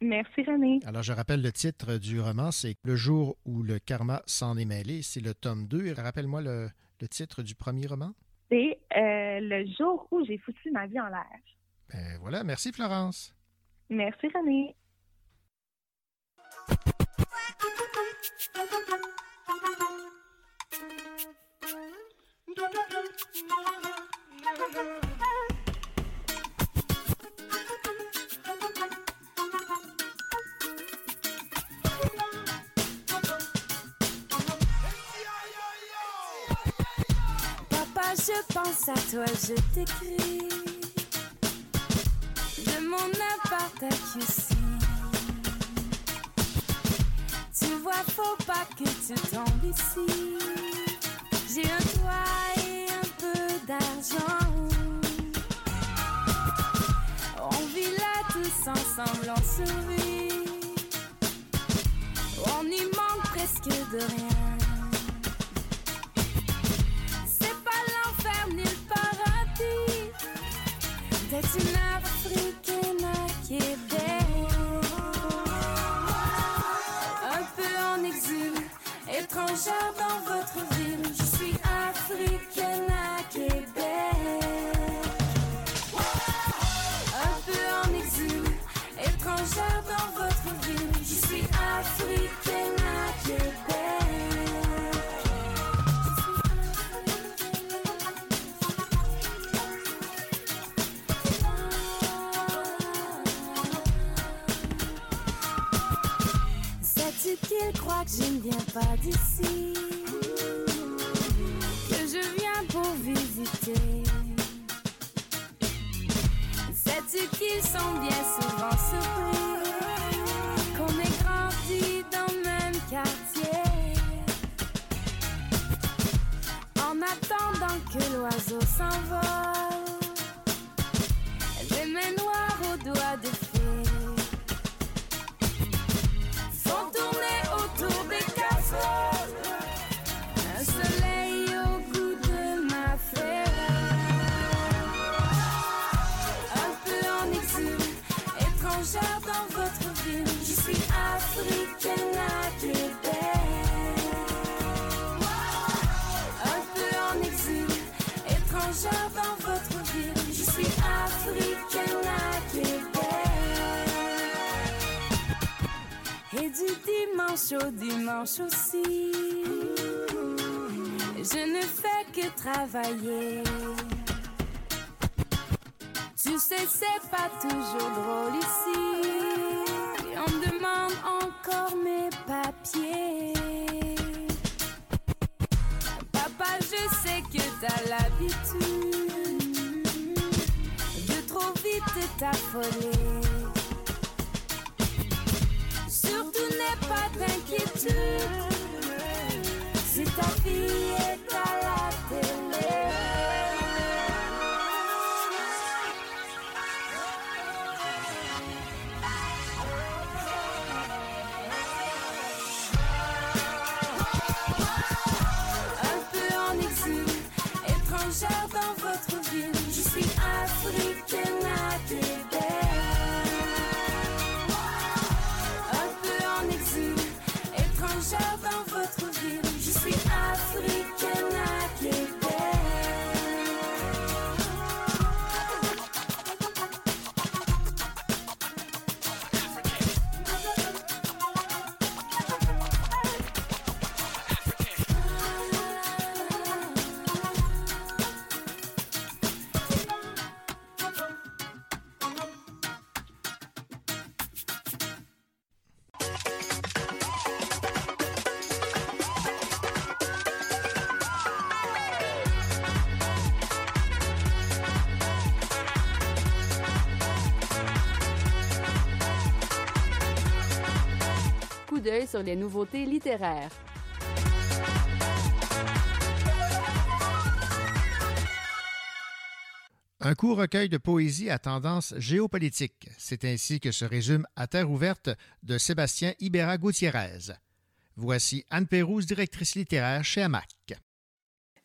Merci, René. Alors, je rappelle le titre du roman, c'est Le jour où le karma s'en est mêlé. C'est le tome 2. Et Rappelle-moi le, le titre du premier roman? C'est euh, le jour où j'ai foutu ma vie en l'air. Ben, voilà. Merci, Florence. Merci, René. Je pense à toi, je t'écris. mon appart à QC. Tu vois, faut pas que tu tombes ici. J'ai un toit et un peu d'argent. On vit là tous ensemble, on survit. On y manque presque de rien. Pas d'ici? Travailler. Tu sais, c'est pas toujours drôle ici. On me demande encore mes papiers. Papa, je sais que t'as l'habitude de trop vite t'affoler. Sur les nouveautés littéraires. Un court recueil de poésie à tendance géopolitique. C'est ainsi que se résume À terre ouverte de Sébastien Ibera Gutiérrez. Voici Anne Pérouse, directrice littéraire chez AMAC.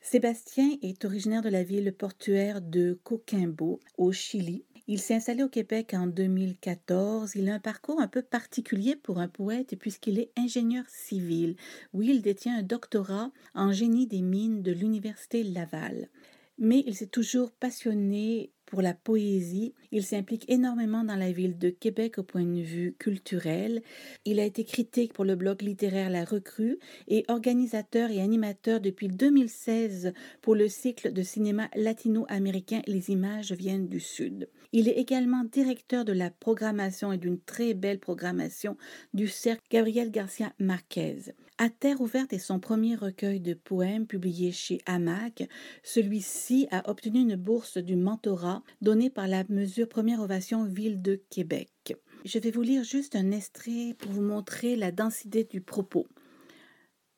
Sébastien est originaire de la ville portuaire de Coquimbo, au Chili. Il s'est installé au Québec en 2014. Il a un parcours un peu particulier pour un poète puisqu'il est ingénieur civil. Oui, il détient un doctorat en génie des mines de l'Université Laval. Mais il s'est toujours passionné pour la poésie. Il s'implique énormément dans la ville de Québec au point de vue culturel. Il a été critique pour le blog littéraire La Recrue et organisateur et animateur depuis 2016 pour le cycle de cinéma latino-américain Les images viennent du Sud. Il est également directeur de la programmation et d'une très belle programmation du cercle Gabriel Garcia Marquez. À Terre ouverte est son premier recueil de poèmes publié chez Hamac. Celui-ci a obtenu une bourse du mentorat donnée par la mesure Première Ovation Ville de Québec. Je vais vous lire juste un extrait pour vous montrer la densité du propos.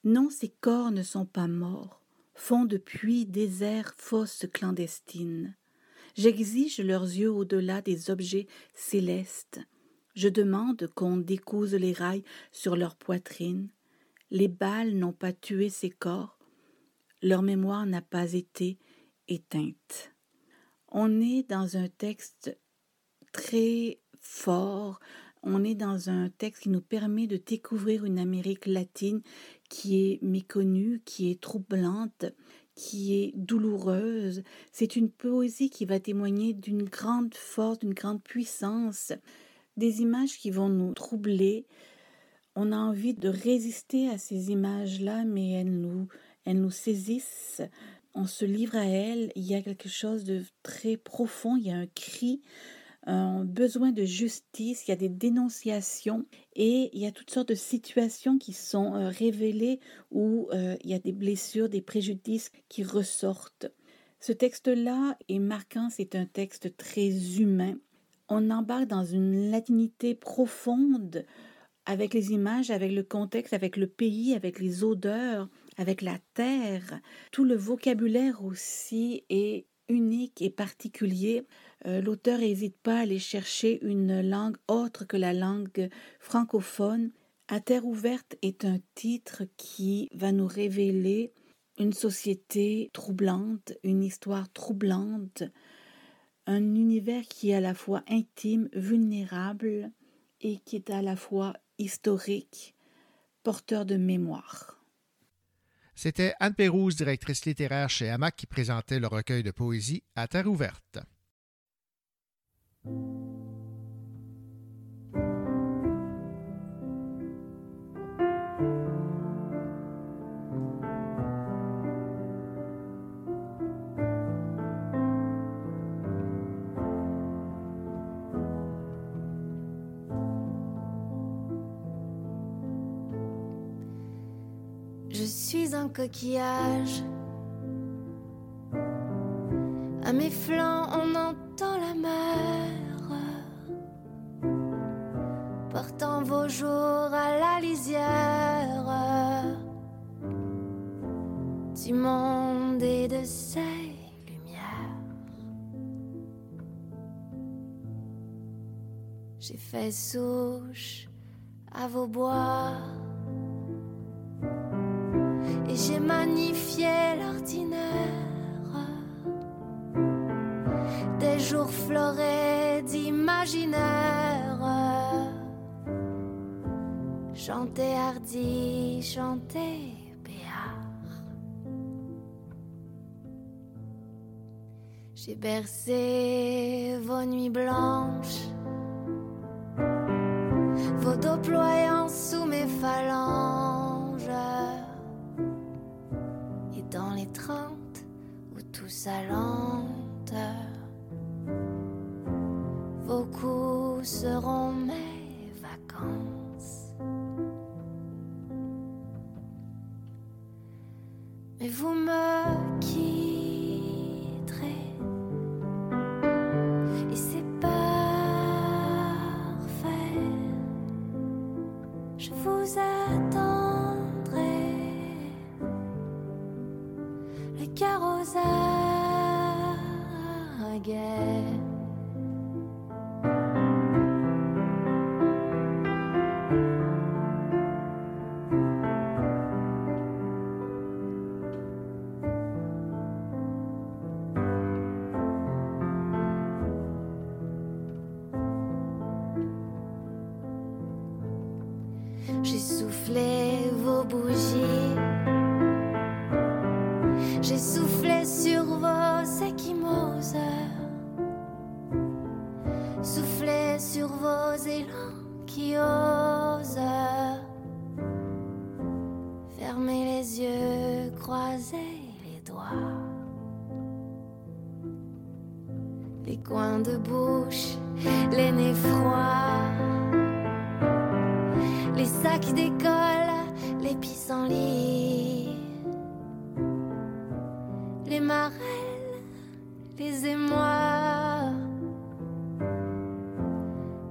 Non, ces corps ne sont pas morts, font depuis déserts fosses clandestines. J'exige leurs yeux au-delà des objets célestes. Je demande qu'on découse les rails sur leur poitrine. Les balles n'ont pas tué ces corps. Leur mémoire n'a pas été éteinte. On est dans un texte très fort. On est dans un texte qui nous permet de découvrir une Amérique latine qui est méconnue, qui est troublante, qui est douloureuse. C'est une poésie qui va témoigner d'une grande force, d'une grande puissance, des images qui vont nous troubler. On a envie de résister à ces images-là, mais elles nous, elles nous saisissent. On se livre à elles. Il y a quelque chose de très profond. Il y a un cri, un besoin de justice. Il y a des dénonciations et il y a toutes sortes de situations qui sont euh, révélées où euh, il y a des blessures, des préjudices qui ressortent. Ce texte-là est marquant. C'est un texte très humain on embarque dans une latinité profonde avec les images, avec le contexte, avec le pays, avec les odeurs, avec la terre. Tout le vocabulaire aussi est unique et particulier. Euh, l'auteur n'hésite pas à aller chercher une langue autre que la langue francophone. À terre ouverte est un titre qui va nous révéler une société troublante, une histoire troublante, un univers qui est à la fois intime, vulnérable et qui est à la fois historique, porteur de mémoire. C'était Anne Pérouse, directrice littéraire chez Hamac, qui présentait le recueil de poésie à terre ouverte. Un coquillage. À mes flancs, on entend la mer. Portant vos jours à la lisière du monde et de ses lumières. J'ai fait souche à vos bois j'ai magnifié l'ordinaire des jours florés d'imaginaire. Chanter hardi, chanter béard. J'ai bercé vos nuits blanches, vos dos ployants sous mes phalanges tout s'allante. Vos coups seront mes vacances. Mais vous me quitterez.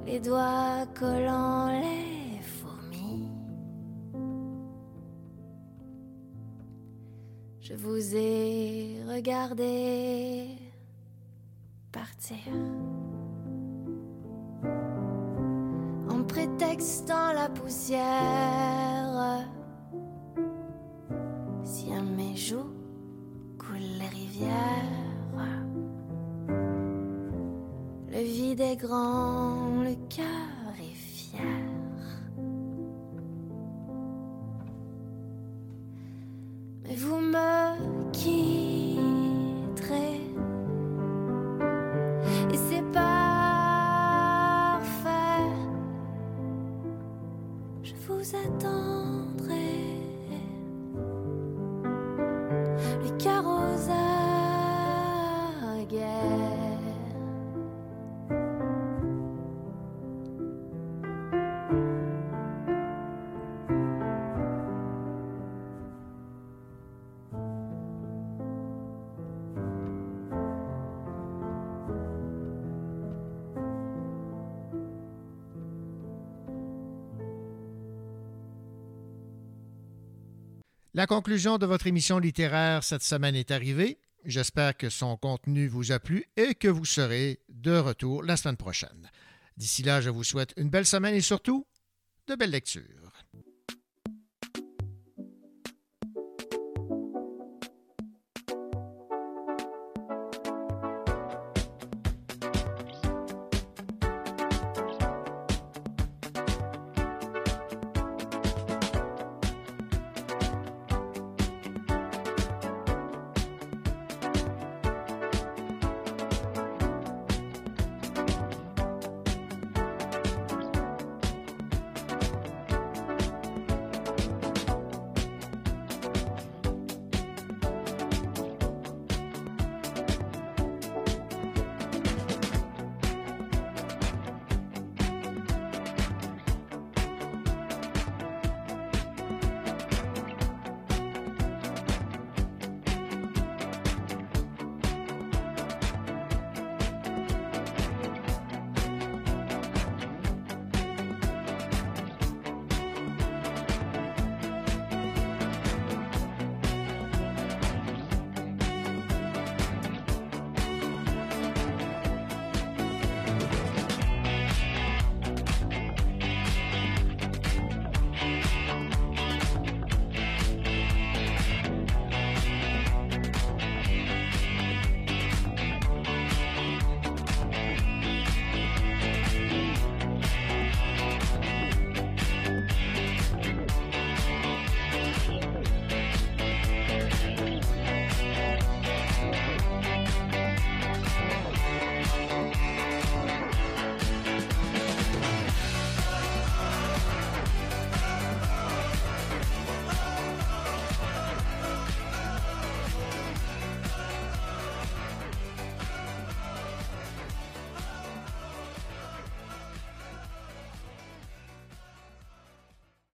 Les doigts collants, les fourmis. Je vous ai regardé partir. En prétextant la poussière, si à mes joues coulent les rivières, le vide est grand, le cœur est fier. Mais vous me quitterez et c'est parfait. Je vous attendrai La conclusion de votre émission littéraire cette semaine est arrivée. J'espère que son contenu vous a plu et que vous serez de retour la semaine prochaine. D'ici là, je vous souhaite une belle semaine et surtout de belles lectures.